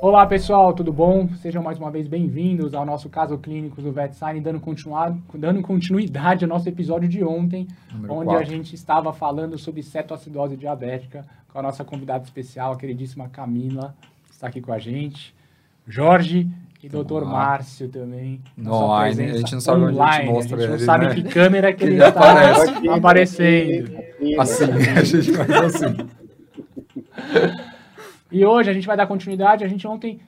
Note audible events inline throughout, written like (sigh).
Olá pessoal, tudo bom? Sejam mais uma vez bem-vindos ao nosso caso clínico do VetSign, dando, dando continuidade ao nosso episódio de ontem, Número onde quatro. a gente estava falando sobre cetoacidose diabética com a nossa convidada especial, a queridíssima Camila, que está aqui com a gente, Jorge e Vamos Dr. lá. Márcio também. online, presença a gente não sabe onde a gente online, mostra a gente não ele, sabe né? que câmera que ele Ele está aparece. aparecendo. Assim, a gente faz assim. E hoje a gente vai dar continuidade. A gente ontem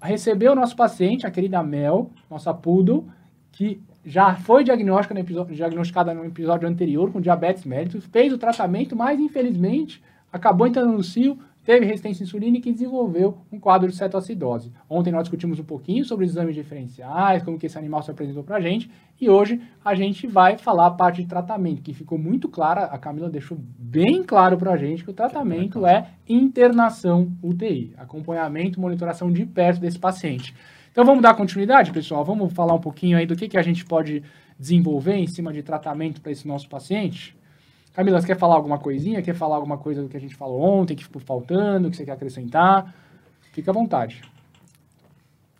recebeu o nosso paciente, a querida Mel, nossa poodle, que já foi diagnosticada no episódio, diagnosticada no episódio anterior com diabetes mellitus, fez o tratamento, mas infelizmente acabou entrando no cio, teve resistência insulínica e desenvolveu um quadro de cetoacidose. Ontem nós discutimos um pouquinho sobre os exames diferenciais, como que esse animal se apresentou pra gente, e hoje a gente vai falar a parte de tratamento, que ficou muito clara, a Camila deixou bem claro pra gente que o tratamento é internação UTI, acompanhamento, monitoração de perto desse paciente. Então vamos dar continuidade, pessoal? Vamos falar um pouquinho aí do que, que a gente pode desenvolver em cima de tratamento para esse nosso paciente? Camila, você quer falar alguma coisinha? Quer falar alguma coisa do que a gente falou ontem, que ficou faltando, que você quer acrescentar? Fica à vontade.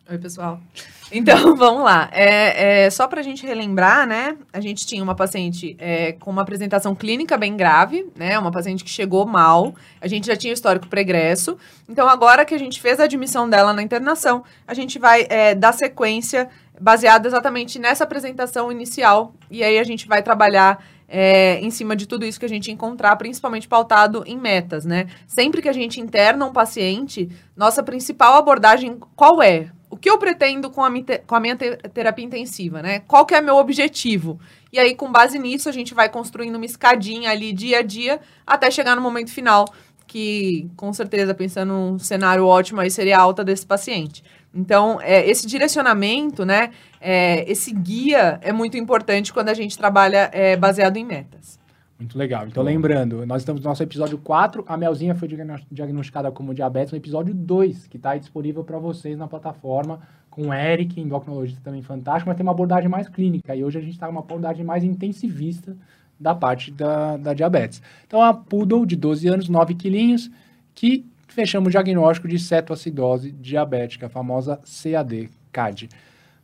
Oi, pessoal. (laughs) Então, (laughs) vamos lá. É, é, só para a gente relembrar, né? A gente tinha uma paciente é, com uma apresentação clínica bem grave, né? Uma paciente que chegou mal. A gente já tinha histórico pregresso. Então, agora que a gente fez a admissão dela na internação, a gente vai é, dar sequência baseada exatamente nessa apresentação inicial. E aí a gente vai trabalhar é, em cima de tudo isso que a gente encontrar, principalmente pautado em metas, né? Sempre que a gente interna um paciente, nossa principal abordagem qual é? O que eu pretendo com a, com a minha te- terapia intensiva, né? Qual que é meu objetivo? E aí, com base nisso, a gente vai construindo uma escadinha ali dia a dia até chegar no momento final, que com certeza, pensando num cenário ótimo aí, seria a alta desse paciente. Então, é, esse direcionamento, né? é, esse guia é muito importante quando a gente trabalha é, baseado em metas. Muito legal. Então, lembrando, nós estamos no nosso episódio 4. A Melzinha foi diagno- diagnosticada como diabetes no episódio 2, que está aí disponível para vocês na plataforma, com o Eric, endocrinologista também fantástico, mas tem uma abordagem mais clínica. E hoje a gente está numa abordagem mais intensivista da parte da, da diabetes. Então, a Poodle, de 12 anos, 9 quilinhos, que fechamos o diagnóstico de cetoacidose diabética, a famosa CAD, CAD.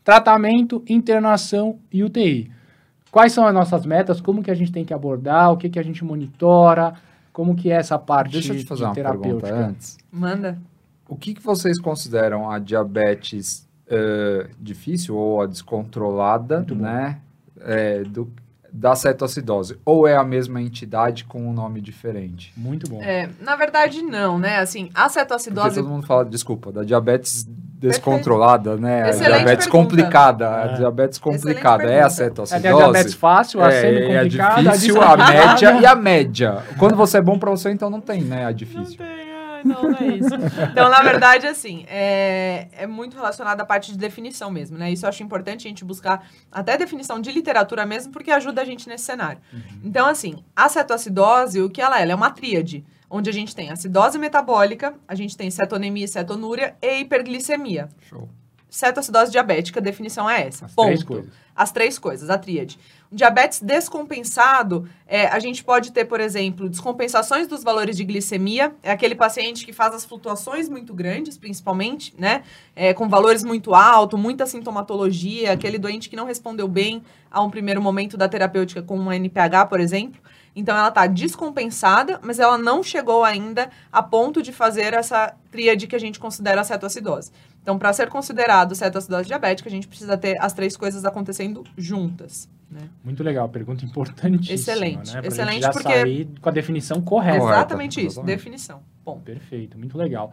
Tratamento, internação e UTI. Quais são as nossas metas? Como que a gente tem que abordar? O que que a gente monitora? Como que é essa parte Deixa eu te fazer de uma pergunta terapêutica? antes. Manda. O que, que vocês consideram a diabetes eh, difícil ou a descontrolada, né? eh, do, da cetoacidose? Ou é a mesma entidade com um nome diferente? Muito bom. É, na verdade, não, né? Assim, a Porque cetoacidose todo mundo fala, desculpa, da diabetes descontrolada, né? A Excelente diabetes pergunta. complicada. É. A diabetes complicada é a. É, cetoacidose? tem a diabetes fácil, a É, é a semi-complicada, difícil, a média e a média. Quando você é bom pra você, então não tem, né? A Não difícil. tem, ai, não, não é isso. Então, na verdade, assim, é, é muito relacionado à parte de definição mesmo, né? Isso eu acho importante a gente buscar até definição de literatura mesmo, porque ajuda a gente nesse cenário. Então, assim, a cetoacidose, o que ela é? Ela é uma tríade, onde a gente tem acidose metabólica, a gente tem cetonemia e cetonúria e hiperglicemia. Show. Cetoacidose diabética, a definição é essa. As ponto. três coisas. As três coisas, a tríade. Diabetes descompensado, é, a gente pode ter, por exemplo, descompensações dos valores de glicemia. É aquele paciente que faz as flutuações muito grandes, principalmente, né? É, com valores muito altos, muita sintomatologia, aquele doente que não respondeu bem a um primeiro momento da terapêutica com uma NPH, por exemplo. Então ela está descompensada, mas ela não chegou ainda a ponto de fazer essa tríade que a gente considera a cetoacidose. Então, para ser considerado cetoacidose diabética, a gente precisa ter as três coisas acontecendo juntas. Né? Muito legal, pergunta importantíssima. Excelente, Né? Pra excelente, gente já porque- sair com a definição correta. Correta, exatamente isso, exatamente. definição. Bom, Perfeito, muito legal.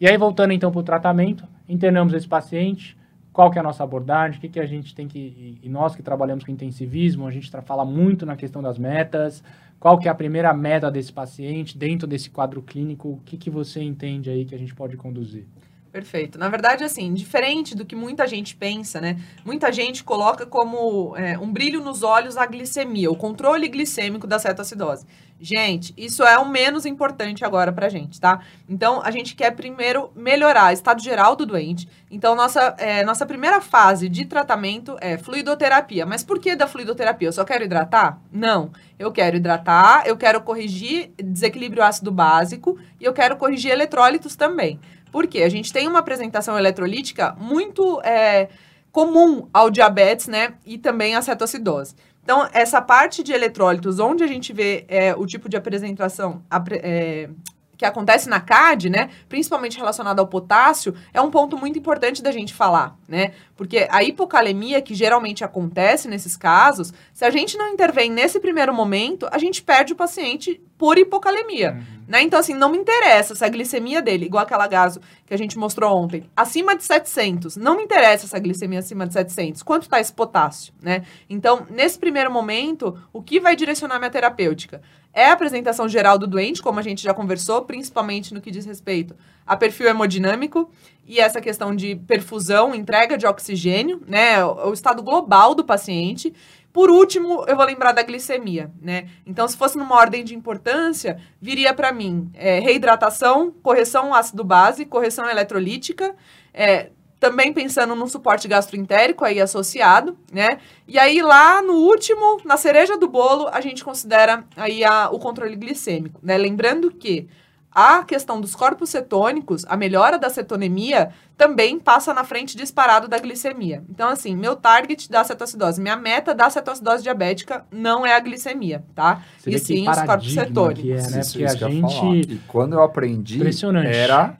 E aí, voltando então para o tratamento, internamos esse paciente, qual que é a nossa abordagem, o que, que a gente tem que... E nós que trabalhamos com intensivismo, a gente fala muito na questão das metas, qual que é a primeira meta desse paciente, dentro desse quadro clínico, o que, que você entende aí que a gente pode conduzir? Perfeito. Na verdade, assim, diferente do que muita gente pensa, né? Muita gente coloca como é, um brilho nos olhos a glicemia, o controle glicêmico da cetoacidose. Gente, isso é o menos importante agora pra gente, tá? Então, a gente quer primeiro melhorar o estado geral do doente. Então, nossa, é, nossa primeira fase de tratamento é fluidoterapia. Mas por que da fluidoterapia? Eu só quero hidratar? Não. Eu quero hidratar, eu quero corrigir desequilíbrio ácido básico e eu quero corrigir eletrólitos também. Por quê? A gente tem uma apresentação eletrolítica muito é, comum ao diabetes, né? E também à cetoacidose. Então, essa parte de eletrólitos, onde a gente vê é, o tipo de apresentação é, que acontece na CAD, né, principalmente relacionado ao potássio, é um ponto muito importante da gente falar, né? Porque a hipocalemia que geralmente acontece nesses casos, se a gente não intervém nesse primeiro momento, a gente perde o paciente por hipocalemia, uhum. Né? Então assim, não me interessa se a glicemia dele, igual aquela gaso que a gente mostrou ontem, acima de 700, não me interessa essa glicemia acima de 700. Quanto está esse potássio, né? Então, nesse primeiro momento, o que vai direcionar minha terapêutica? é a apresentação geral do doente, como a gente já conversou, principalmente no que diz respeito a perfil hemodinâmico e essa questão de perfusão, entrega de oxigênio, né, o estado global do paciente. Por último, eu vou lembrar da glicemia, né? Então, se fosse numa ordem de importância, viria para mim é, reidratação, correção ácido base, correção eletrolítica, é, também pensando no suporte gastroentérico aí associado, né? E aí lá no último, na cereja do bolo, a gente considera aí a, o controle glicêmico, né? Lembrando que a questão dos corpos cetônicos, a melhora da cetonemia, também passa na frente disparado da glicemia. Então, assim, meu target da cetoacidose, minha meta da cetoacidose diabética não é a glicemia, tá? Você e sim os corpos cetônicos. É, né? Isso, isso a gente... E quando eu aprendi, era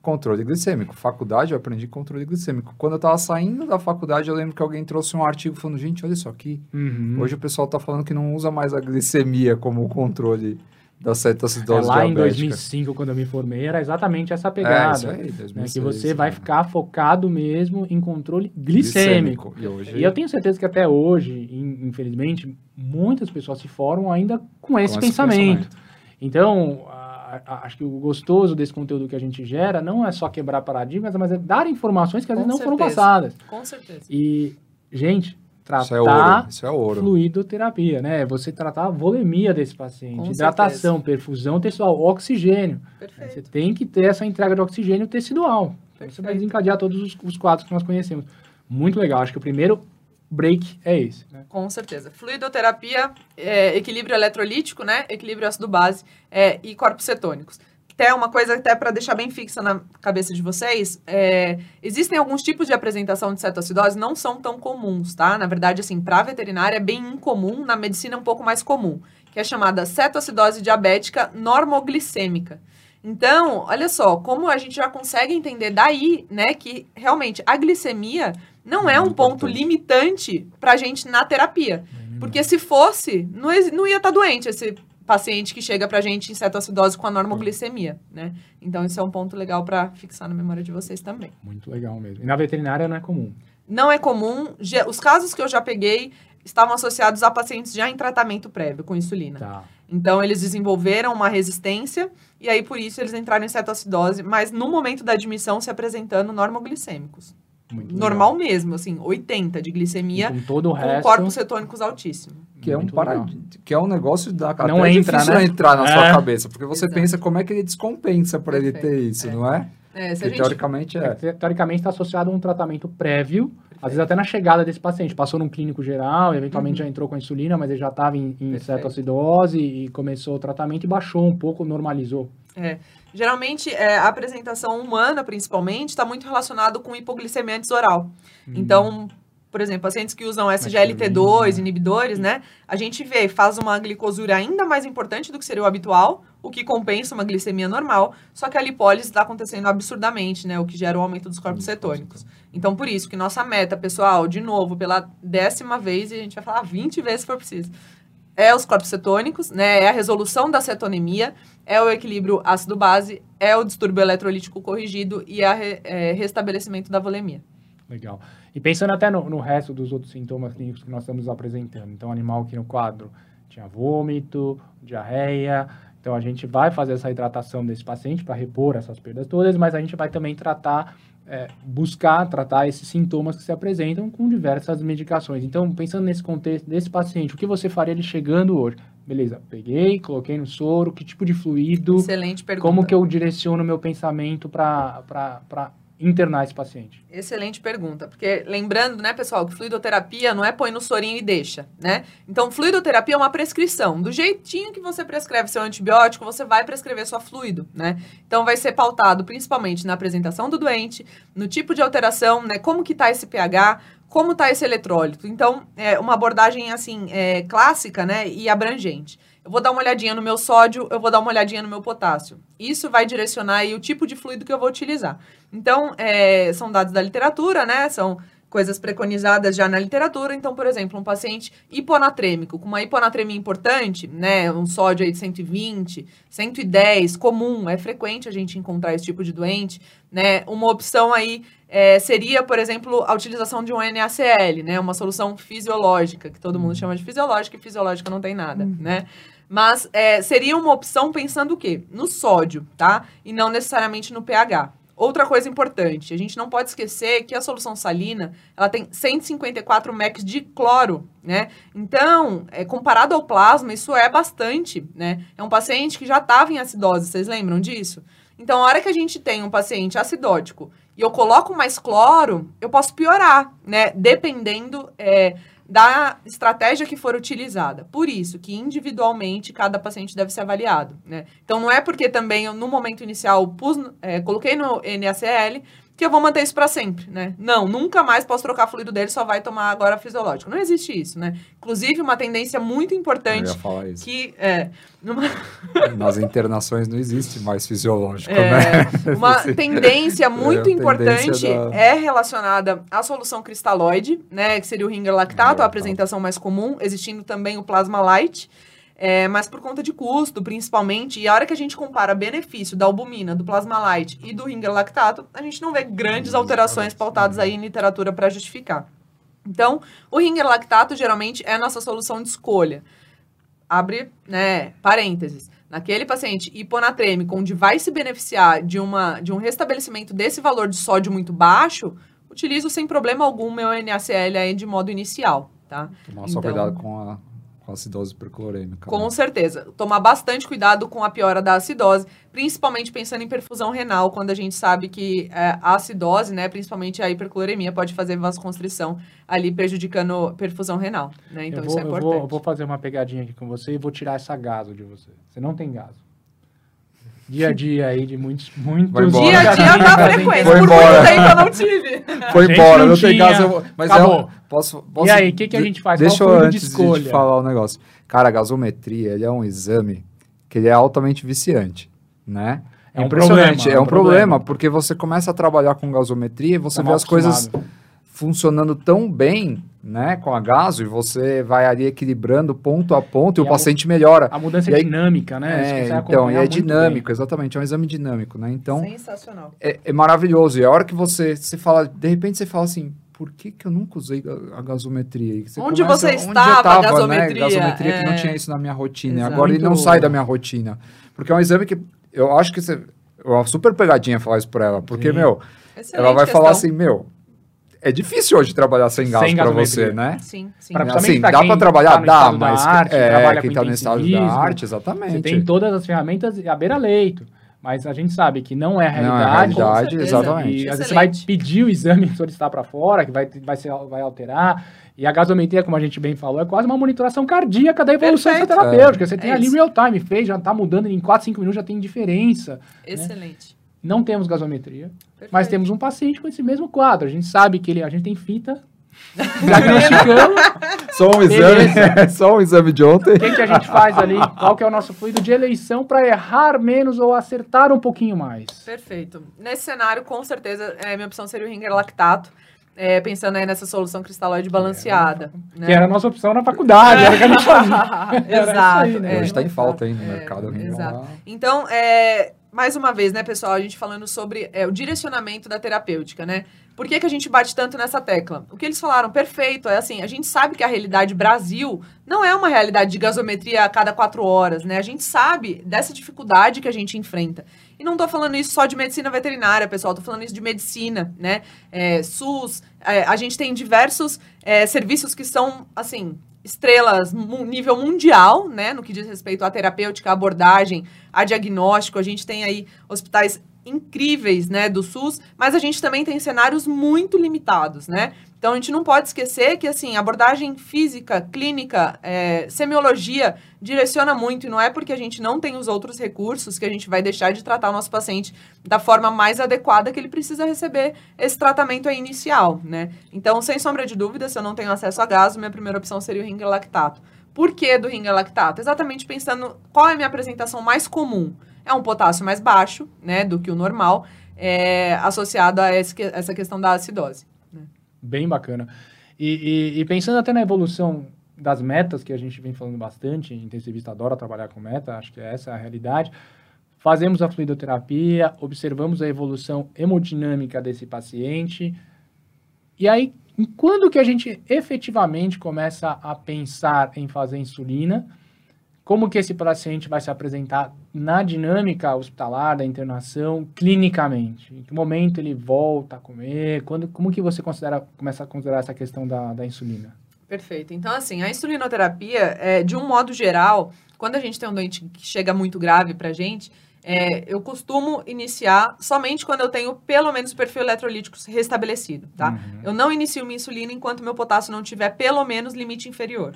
controle glicêmico. Faculdade, eu aprendi controle glicêmico. Quando eu tava saindo da faculdade, eu lembro que alguém trouxe um artigo falando, gente, olha isso aqui. Uhum. Hoje o pessoal tá falando que não usa mais a glicemia como controle da É, cetoacidose lá em diabética. 2005, quando eu me formei, era exatamente essa É, pegada. isso aí, né, 2006, que você vai né? ficar focado mesmo em controle glicêmico. E hoje, E eu tenho certeza que até hoje, in- infelizmente, muitas pessoas se formam ainda com esse com pensamento. Então, a- a- acho que o gostoso desse conteúdo que a gente gera não é só quebrar paradigmas, mas é dar informações que às Com vezes não foram certeza. passadas. Com certeza. E, gente, Isso é ouro, tratar isso é ouro. fluidoterapia, né? Você tratar a volemia desse paciente, Com hidratação, perfusão textual, oxigênio. Perfeito. Você tem que ter essa entrega de oxigênio tecidual. Então você vai Perfeito. desencadear todos os, os quadros que nós conhecemos. Muito legal. Acho que o primeiro break é esse. né? Com certeza. Fluidoterapia, é, equilíbrio eletrolítico, né? Equilíbrio ácido-base é, e corpos cetônicos. Até uma coisa até para deixar bem fixa na cabeça de vocês, é, existem alguns tipos de apresentação de cetoacidose não são tão comuns, tá? Na verdade, assim, para veterinária é bem incomum, na medicina é um pouco mais comum, que é chamada cetoacidose diabética normoglicêmica. Então, olha só, como a gente já consegue entender daí, né, que realmente a glicemia não é um ponto limitante pra gente na terapia. Porque se fosse, não, ia estar doente esse paciente que chega pra gente em cetoacidose com a normoglicemia, né? Então, isso é um ponto legal pra fixar na memória de vocês também. Muito legal mesmo. E na veterinária não é comum. Não é comum, os casos que eu já peguei estavam associados a pacientes já em tratamento prévio com insulina. Tá. Então, eles desenvolveram uma resistência e aí, por isso, eles entraram em cetoacidose, mas no momento da admissão se apresentando normoglicêmicos. Muito Normal mesmo, assim, 80 de legal. glicemia, E com todo o com resto. corpos cetônicos altíssimos. Que é um que é um negócio da Não é entra, difícil né? entrar na sua É. cabeça, porque você Exato. pensa como é que ele descompensa para ele ter Perfeito. isso, É. não é? É, se a Porque gente... teoricamente é. Te- Teoricamente está associado a um tratamento prévio, às vezes até na chegada desse paciente. Passou num clínico geral, eventualmente Uhum. já entrou com a insulina, mas ele já estava em, em Perfeito. cetoacidose e começou o tratamento e baixou um pouco, normalizou. É. Geralmente, é, a apresentação humana, principalmente, está muito relacionado com hipoglicemia oral. Hum. Então, por exemplo, pacientes que usam SGLT2, Insulina. inibidores, né? A gente vê, faz uma glicosura ainda mais importante do que seria o habitual, o que compensa uma glicemia normal, só que a lipólise está acontecendo absurdamente, né? O que gera o aumento dos corpos cetônicos. Então, por isso que nossa meta, pessoal, de novo, pela décima vez, e a gente vai falar 20 vezes se for preciso, é os corpos cetônicos, né? É a resolução da cetonemia, é o equilíbrio ácido-base, é o distúrbio eletrolítico corrigido e a re- é, restabelecimento da volemia. Legal. E pensando até no, no resto dos outros sintomas clínicos que nós estamos apresentando. Então, animal aqui no quadro tinha vômito, diarreia, Então a gente vai fazer essa hidratação desse paciente para repor essas perdas todas, mas a gente vai também tratar, é, buscar tratar esses sintomas que se apresentam com diversas medicações. Então, pensando nesse contexto desse paciente, o que você faria ele chegando hoje? Beleza, peguei, coloquei no soro, que tipo de fluido, Excelente pergunta. como que eu direciono meu pensamento para internar esse paciente? Excelente pergunta, porque lembrando, né, pessoal, que fluidoterapia não é põe no sorinho e deixa, né? Então, fluidoterapia é uma prescrição. Do jeitinho que você prescreve seu antibiótico, você vai prescrever sua fluido, né? Então, vai ser pautado principalmente na apresentação do doente, no tipo de alteração, né? Como que tá esse pH, como tá esse eletrólito. Então, é uma abordagem, assim, é, clássica, né, e abrangente. Eu vou dar uma olhadinha no meu sódio, eu vou dar uma olhadinha no meu potássio. Isso vai direcionar o tipo de fluido que eu vou utilizar. Então, é, são dados da literatura, né? São coisas preconizadas já na literatura. Então, por exemplo, um paciente hiponatrêmico, com uma hiponatremia importante, né? Um sódio aí de 120, 110, comum, é frequente a gente encontrar esse tipo de doente, né? Uma opção aí é, seria, por exemplo, a utilização de um NaCl, né? Uma solução fisiológica, que todo mundo chama de fisiológica, e fisiológica não tem nada, né? Mas é, seria uma opção pensando o quê? No sódio, tá? E não necessariamente no pH. Outra coisa importante, a gente não pode esquecer que a solução salina, ela tem 154 mEq de cloro, né? Então, é, comparado ao plasma, isso é bastante, né? É um paciente que já estava em acidose, vocês lembram disso? Então, a hora que a gente tem um paciente acidótico e eu coloco mais cloro, eu posso piorar, né? Dependendo é, da estratégia que for utilizada. Por isso que individualmente cada paciente deve ser avaliado, né? Então não é porque também eu, no momento inicial pus, é, coloquei no NaCl que eu vou manter isso para sempre, né? Não, nunca mais posso trocar fluido dele, só vai tomar agora fisiológico. Não existe isso, né? Inclusive uma tendência muito Eu importante ia falar isso. que é numa, (laughs) Nas internações não existe mais fisiológico, É, né? (laughs) uma tendência muito a importante tendência da- é relacionada à solução cristalóide, né? Que seria o ringer lactato, Ringer a apresentação mais comum, existindo também o plasma light. É, mas por conta de custo, principalmente, e a hora que a gente compara benefício da albumina, do plasma light e do ringer lactato, a gente não vê grandes alterações pautadas aí em literatura para justificar. Então, o ringer lactato geralmente é a nossa solução de escolha. Abre, né, parênteses. Naquele paciente hiponatrêmico, onde vai se beneficiar de, uma, de um restabelecimento desse valor de sódio muito baixo, utilizo sem problema algum meu NaCl aí de modo inicial, tá? Tomar só Então- cuidado com a, com a acidose perclorêmica. Com né? certeza. Tomar bastante cuidado com a piora da acidose, principalmente pensando em perfusão renal, quando a gente sabe que é, a acidose, né, principalmente a hipercloremia, pode fazer vasoconstrição ali prejudicando a perfusão renal, né? Então eu isso vou, é eu importante. vou, eu vou fazer uma pegadinha aqui com você e vou tirar essa gaso de você. Você não tem gaso. Dia a dia aí de muitos, muitos... Dia a dia Fazem frequente. Foi Por embora. muito tempo eu não tive. (laughs) Foi embora, não não tem gás. Eu... vou- Mas acabou. eu posso, posso. E aí, o que, que a gente faz? Deixa Qual eu de antes de, escolha? te falar um negócio. Cara, a gasometria, ele é um exame que ele é altamente viciante, né? É um impressionante, problema, é é um um problema, problema. porque você começa a trabalhar com gasometria e você Tá vê as coisas acostumado. Funcionando tão bem, né, com a gaso, e você vai ali equilibrando ponto a ponto e, E o a paciente melhora. A mudança E é dinâmica, né? Você É, então, e é dinâmico, bem. exatamente, é um exame dinâmico, né? Então, Sensacional. é, é maravilhoso. E a hora que você, você fala, de repente você fala assim, por que, que eu nunca usei a, a gasometria? E Onde começa- você onde eu estava, tava, gasometria? Né? Gasometria que não É. tinha isso na minha rotina. Exato. Agora ele não sai da minha rotina. Porque é um exame que eu acho que você. É uma super pegadinha falar isso pra ela. Porque, Sim. meu, Excelente ela vai questão. falar assim, meu, é difícil hoje trabalhar sem gás Sem pra gasometria. você, né? Sim, sim. Pra- Assim, pra dá pra trabalhar? tá dá, mas arte, é, trabalha quem com tá no estado da arte, exatamente. Você tem todas as ferramentas à beira-leito. Mas a gente sabe que não é a Não, é a realidade. Realidade, exatamente. E às vezes você vai pedir o exame (laughs) solicitar para fora, que vai, vai, ser, vai alterar. E a gasometria, como a gente bem falou, é quase uma monitoração cardíaca da evolução Perfeito. terapêutica. Você tem É ali isso. real time, fez, já tá mudando em 4, 5 minutos, já tem diferença. Excelente. Não temos gasometria, Perfeito. mas temos um paciente com esse mesmo quadro. A gente sabe que ele, a gente tem fita, (laughs) diagnosticamos, Só um exame, Beleza. só um exame de ontem. o que, que a gente faz ali, qual que é o nosso fluido de eleição para errar menos ou acertar um pouquinho mais. Perfeito. Nesse cenário, com certeza, é, minha opção seria o ringer lactato, é, pensando aí nessa solução cristalóide balanceada. né? Que era a nossa opção na faculdade, era o que a gente (laughs) fazia. Exato. aí, né? é. Hoje tá em falta aí no É, mercado. né? exato. Então, é, mais uma vez, né, pessoal, a gente falando sobre é, o direcionamento da terapêutica, né? Por que, que a gente bate tanto nessa tecla? O que eles falaram, perfeito, é assim, a gente sabe que a realidade Brasil não é uma realidade de gasometria a cada quatro horas, né? A gente sabe dessa dificuldade que a gente enfrenta. E não estou falando isso só de medicina veterinária, pessoal, estou falando isso de medicina, né? É, SUS, é, a gente tem diversos é, serviços que são, assim, estrelas nível mundial, né? No que diz respeito à terapêutica, à abordagem, a diagnóstico. A gente tem aí hospitais incríveis, né, do SUS, mas a gente também tem cenários muito limitados, né? Então a gente não pode esquecer que assim abordagem física, clínica, é, semiologia direciona muito e não é porque a gente não tem os outros recursos que a gente vai deixar de tratar o nosso paciente da forma mais adequada que ele precisa receber esse tratamento inicial, né? Então sem sombra de dúvida, se eu não tenho acesso a gás, minha primeira opção seria o ringue lactato. Por que do ringue lactato? Exatamente pensando qual é a minha apresentação mais comum é um potássio mais baixo, né, do que o normal, é, associado a esse, essa questão da acidose. Né? Bem bacana. E, e, e, pensando até na evolução das metas, que a gente vem falando bastante, intensivista adora trabalhar com meta, acho que essa é a realidade. Fazemos a fluidoterapia, observamos a evolução hemodinâmica desse paciente. E aí, quando que a gente efetivamente começa a pensar em fazer insulina? Como que esse paciente vai se apresentar na dinâmica hospitalar da internação clinicamente? Em que momento ele volta a comer? Quando, como que você considera, começa a considerar essa questão da, da insulina? Perfeito. Então, assim, a insulinoterapia, é, de um modo geral, quando a gente tem um doente que chega muito grave para a gente, é, eu costumo iniciar somente quando eu tenho pelo menos o perfil eletrolítico restabelecido, tá? Uhum. Eu não inicio minha insulina enquanto meu potássio não tiver pelo menos limite inferior.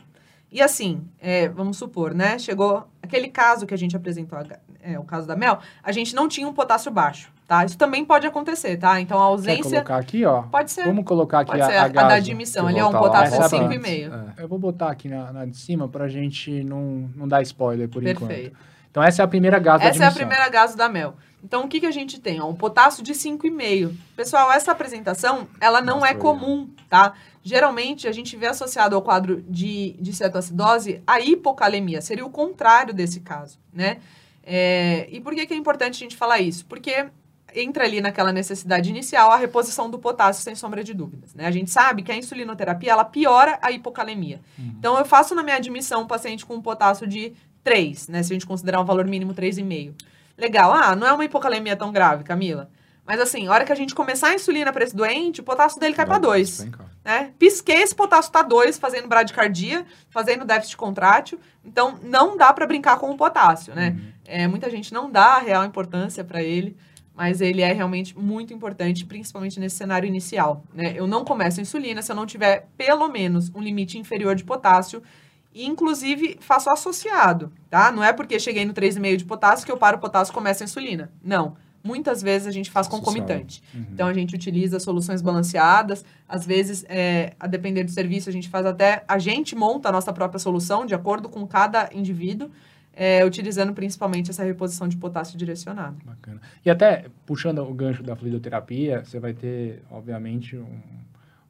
E assim, é, vamos supor, né? Chegou aquele caso que a gente apresentou, é, o caso da Mel, a gente não tinha um potássio baixo, tá? Isso também pode acontecer, tá? Então a ausência. Quer colocar aqui, ó? Pode ser. Vamos colocar aqui pode a, ser a, a, da admissão. Ali é um potássio 5,5. É. Eu vou botar aqui na, na de cima pra gente não, não dar spoiler por Perfeito. enquanto. Perfeito. Então essa é a primeira gás da Essa é a primeira gás da Mel. Então, o que, que a gente tem? Ó, um potássio de 5,5. Pessoal, essa apresentação, ela não Nossa, é comum, tá? Geralmente, a gente vê associado ao quadro de, de cetoacidose a hipocalemia. Seria o contrário desse caso, né? É, e por que, que é importante a gente falar isso? Porque entra ali naquela necessidade inicial a reposição do potássio, sem sombra de dúvidas. Né? A gente sabe que a insulinoterapia, ela piora a hipocalemia. Uhum. Então, eu faço na minha admissão um paciente com um potássio de 3, né? Se a gente considerar um valor mínimo 3,5. Legal. Ah, não é uma hipocalemia tão grave, Camila. Mas assim, a hora que a gente começar a insulina para esse doente, o potássio dele cai para 2. Né? Pisquei, esse potássio tá 2, fazendo bradicardia, fazendo déficit contrátil. Então, não dá para brincar com o potássio, né? Uhum. É, muita gente não dá a real importância para ele, mas ele é realmente muito importante, principalmente nesse cenário inicial. Né? Eu não começo a insulina se eu não tiver pelo menos um limite inferior de potássio e, inclusive, faço associado, tá? Não é porque cheguei no 3,5 de potássio que eu paro o potássio e começo a insulina. Não muitas vezes a gente faz concomitante. Uhum. Então, a gente utiliza soluções balanceadas. Às vezes, é, a depender do serviço, a gente faz até... A gente monta a nossa própria solução de acordo com cada indivíduo, é, utilizando principalmente essa reposição de potássio direcionado. Bacana. E até, puxando o gancho da fluidoterapia, você vai ter, obviamente, um,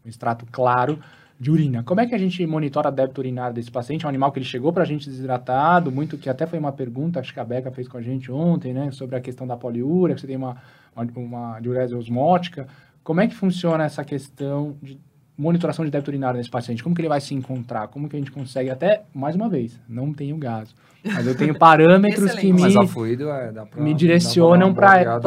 um extrato claro de urina. Como é que a gente monitora a débito urinário desse paciente? É um animal que ele chegou para a gente desidratado, muito que até foi uma pergunta, acho que a Beca fez com a gente ontem, né, sobre a questão da poliúria, que você tem uma, uma, uma diurese osmótica. Como é que funciona essa questão de monitoração de débito urinário nesse paciente? Como que ele vai se encontrar? Como que a gente consegue, até, mais uma vez, não tenho gaso, mas eu tenho parâmetros que me, é, pra, me direcionam para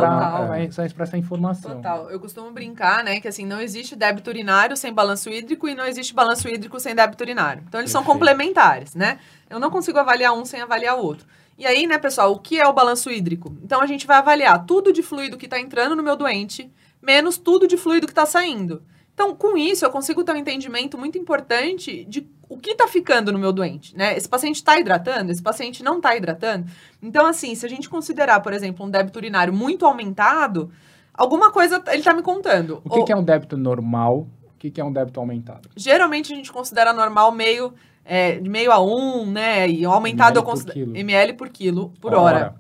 essa, essa informação. Total. Eu costumo brincar, né, que assim, não existe débito urinário sem balanço hídrico e não existe balanço hídrico sem débito urinário. Então, eles Perfeito. são complementares, né? Eu não consigo avaliar um sem avaliar o outro. E aí, né, pessoal, o que é o balanço hídrico? Então, a gente vai avaliar tudo de fluido que está entrando no meu doente, menos tudo de fluido que está saindo. Então, com isso, eu consigo ter um entendimento muito importante de o que está ficando no meu doente, né? Esse paciente está hidratando, esse paciente não está hidratando. Então, assim, se a gente considerar, por exemplo, um débito urinário muito aumentado, alguma coisa ele está me contando. O que, Ou, que, é um débito normal? O que, que é um débito aumentado? Geralmente a gente considera normal meio é, de meio a um, né? E aumentado ml eu considero ml por quilo por hora. hora.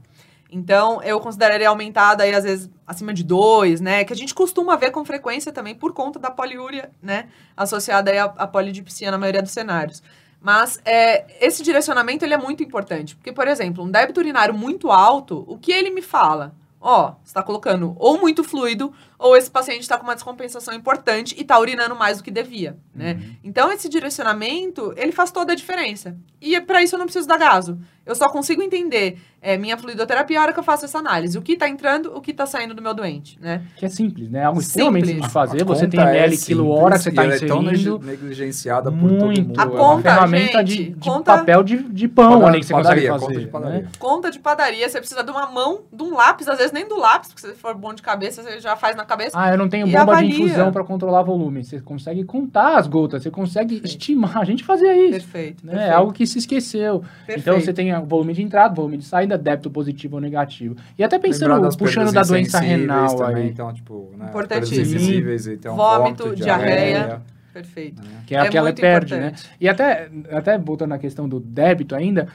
Então, eu consideraria aumentada aí, às vezes, acima de 2, né? Que a gente costuma ver com frequência também por conta da poliúria, né? Associada aí à, à polidipsia na maioria dos cenários. Mas é, esse direcionamento, ele é muito importante. Porque, por exemplo, um débito urinário muito alto, o que ele me fala? Ó, você está colocando ou muito fluido ou esse paciente está com uma descompensação importante e está urinando mais do que devia, né? Uhum. Então, esse direcionamento, ele faz toda a diferença. E para isso eu não preciso dar gaso. Eu só consigo entender é, minha fluidoterapia a hora que eu faço essa análise. O que está entrando, o que está saindo do meu doente, né? Que é simples, né? Algo extremamente Simples. de fazer. A Você tem conta é ml, quilo, hora que você está e ela é tão inserindo. neg- negligenciada por Muito. todo mundo. A é uma conta, ferramenta de, gente, de conta- papel de, de pão Pada- ali que você padaria, consegue conta fazer. de padaria. né? Conta de padaria, você precisa de uma mão, de um lápis, às vezes nem do lápis, porque se for bom de cabeça, você já faz na cabeça. Ah, eu não tenho bomba avalia. de infusão para controlar volume. Você consegue contar as gotas, você consegue estimar. A gente fazia isso. Perfeito. Né? perfeito, É algo que se esqueceu. perfeito. Então você tem o volume de entrada, volume de saída, débito positivo ou negativo. E até pensando, puxando da doença renal também, aí, Então, tipo, né, Importantíssimo. então, Vômito, diarreia. diarreia. Perfeito. né? que é É que ela perde, né? importante. E até, até voltando na questão do débito ainda,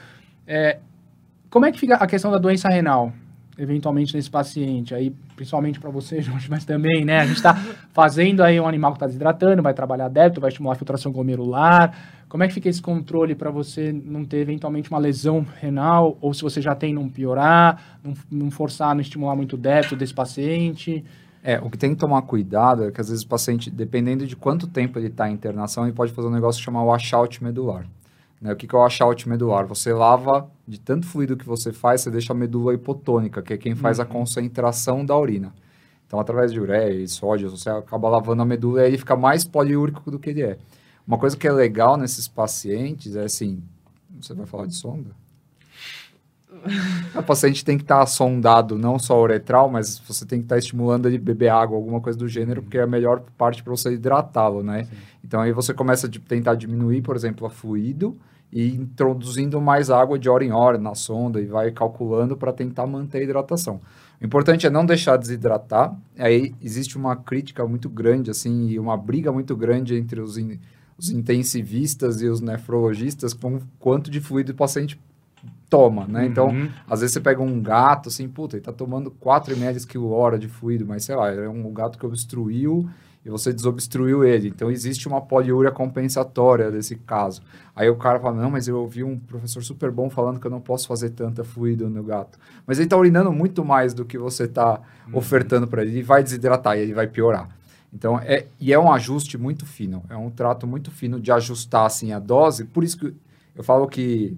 é, como é que fica a questão da doença renal, eventualmente nesse paciente? Aí, principalmente para você, (laughs) Jorge, mas também, né? A gente está fazendo aí um animal que está desidratando, vai trabalhar débito, vai estimular a filtração glomerular. Como é que fica esse controle para você não ter eventualmente uma lesão renal, ou se você já tem, não piorar, não, não forçar, não estimular muito o débito desse paciente? É, o que tem que tomar cuidado é que às vezes o paciente, dependendo de quanto tempo ele está em internação, ele pode fazer um negócio chamado washout medular. Né? O que, que é o washout medular? Você lava, de tanto fluido que você faz, você deixa a medula hipotônica, que é quem faz a Uhum. concentração da urina. Então, através de ureia e sódio, você acaba lavando a medula e aí ele fica mais poliúrico do que ele é. Uma coisa que é legal nesses pacientes é assim, você vai falar de sonda? O paciente tem que estar sondado, não só uretral, mas você tem que estar estimulando ele beber água, alguma coisa do gênero, porque é a melhor parte para você hidratá-lo, né? Sim. Então aí você começa a tentar diminuir, por exemplo, a fluido e introduzindo mais água de hora em hora na sonda e vai calculando para tentar manter a hidratação. O importante é não deixar desidratar. Aí existe uma crítica muito grande, assim, e uma briga muito grande entre os, in- os intensivistas e os nefrologistas com quanto de fluido o paciente toma, né? Então, Uhum. às vezes você pega um gato, assim, puta, ele tá tomando 4 ml quilo hora de fluido, mas sei lá, é um gato que obstruiu e você desobstruiu ele. Então, existe uma poliúria compensatória desse caso. Aí o cara fala, não, mas eu ouvi um professor super bom falando que eu não posso fazer tanta fluido no gato. Mas ele tá urinando muito mais do que você tá ofertando para ele. Ele vai desidratar e ele vai piorar. Então, é, e é um ajuste muito fino. É um trato muito fino de ajustar, assim, a dose. Por isso que eu falo que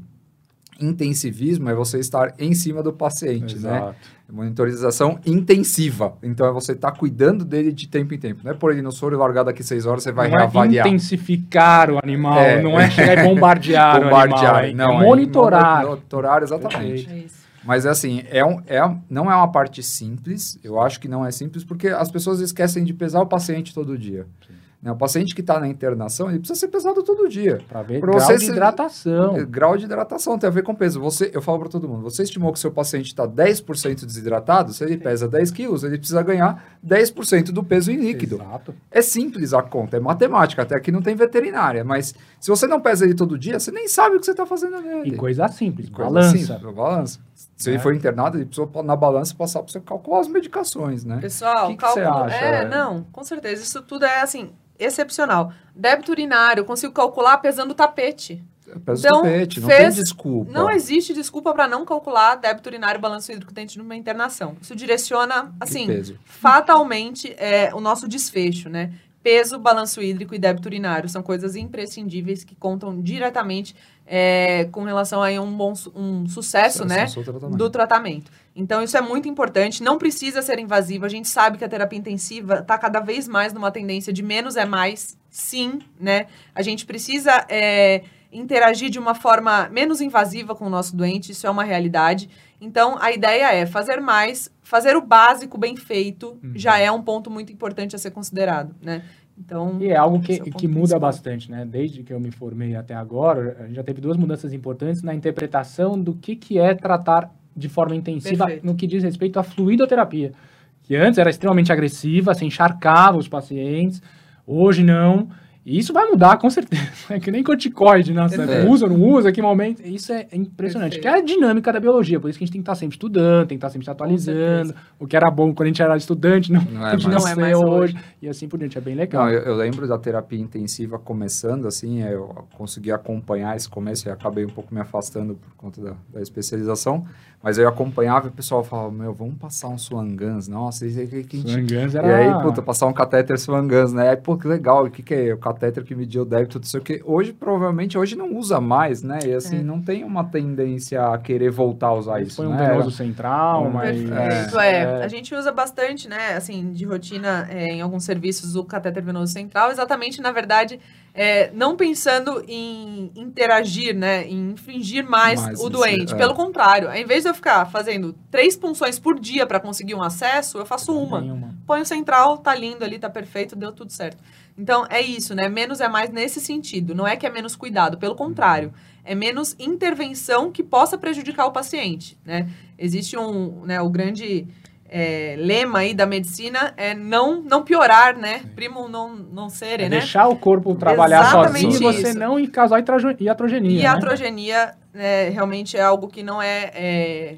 intensivismo é você estar em cima do paciente, né? Exato. Monitorização intensiva. Então é você estar cuidando dele de tempo em tempo. Não é por ele no soro e largar daqui seis horas, você vai não reavaliar. é intensificar o animal, É. não é chegar e bombardear, (laughs) Bombardear. o animal, é- não, é monitorar. monitorar, exatamente. É isso. Mas é assim, é um, é, não é uma parte simples. Eu acho que não é simples porque as pessoas esquecem de pesar o paciente todo dia. Né? O paciente que está na internação, ele precisa ser pesado todo dia. Pra ver Pra grau você de se- hidratação. É, Grau de hidratação tem a ver com peso. Você, eu falo para todo mundo, você estimou que seu paciente está 10% desidratado, se ele pesa 10 quilos, ele precisa ganhar 10% do peso em líquido. Exato. É simples a conta, é matemática, até aqui não tem veterinária, mas se você não pesa ele todo dia, você nem sabe o que você está fazendo nele. E coisa simples, Coisa balança. simples, balança. Se ele É. for internado, ele precisa na balança passar para você calcular as medicações, né? Pessoal, Que que cálculo. você acha? É, não, com certeza. Isso tudo é assim, excepcional. Débito urinário, eu consigo calcular pesando o tapete. Pesa Então, o tapete, não fez- tem desculpa. Não existe desculpa para não calcular débito urinário e balanço hídrico dentro de uma internação. Isso direciona, assim, fatalmente é, o nosso desfecho, né? Peso, balanço hídrico e débito urinário são coisas imprescindíveis que contam diretamente é, com relação a um bom um sucesso, né? Seu tratamento. do tratamento. Então, isso é muito importante. Não precisa ser invasivo. A gente sabe que a terapia intensiva está cada vez mais numa tendência de menos é mais. Sim, né? A gente precisa é, interagir de uma forma menos invasiva com o nosso doente. Isso é uma realidade. Então, a ideia é fazer mais, fazer o básico bem feito Uhum. já é um ponto muito importante a ser considerado, né? Então, E é algo que, é que muda principal. bastante, né? Desde que eu me formei até agora, a gente já teve duas mudanças importantes na interpretação do que, que é tratar de forma intensiva Perfeito. no que diz respeito à fluidoterapia. Que antes era extremamente agressiva, se encharcava os pacientes, hoje não. E isso vai mudar, com certeza. (laughs) É que nem corticoide, né? Você É. usa ou não usa, que momento. Isso é impressionante. Perfeito. Que é a dinâmica da biologia. Por isso que a gente tem que estar sempre estudando, tem que estar sempre se atualizando. O que era bom quando a gente era estudante, não, Não é a gente mais. não é mais hoje. hoje. E assim por diante. É bem legal. Não, eu, eu lembro da terapia intensiva começando, assim, eu consegui acompanhar esse começo e acabei um pouco me afastando por conta da, da especialização, mas eu acompanhava e o pessoal falava, meu, vamos passar um Swangans, nossa, isso aí que, que a gente... Swangans E era... aí, puta, passar um catéter Swangans, né? Aí, pô, que legal, o que, que é? O catéter que mediu o débito, não sei o que. Hoje, provavelmente, hoje não usa mais, né? E assim, É. não tem uma tendência a querer voltar a usar isso, Foi um né? venoso central, Um mas... Perfeito, é. A gente usa bastante, né, assim, de rotina é, em alguns serviços o catéter venoso central, exatamente, na verdade, é, não pensando em interagir, né, em infringir mais Mais o doente. é. Pelo contrário, ao invés de eu ficar fazendo três punções por dia para conseguir um acesso, eu faço uma. Nenhuma. Põe o central, tá lindo ali, tá perfeito, deu tudo certo. Então, é isso, né? Menos é mais nesse sentido. Não é que é menos cuidado, pelo contrário. É menos intervenção que possa prejudicar o paciente, né? Existe um, né, o grande é, lema aí da medicina é não, não piorar, né? Primo não, não serem, É né? deixar o corpo trabalhar Exatamente sozinho e você não causar iatrogenia. E né? é, realmente é algo que não é, é,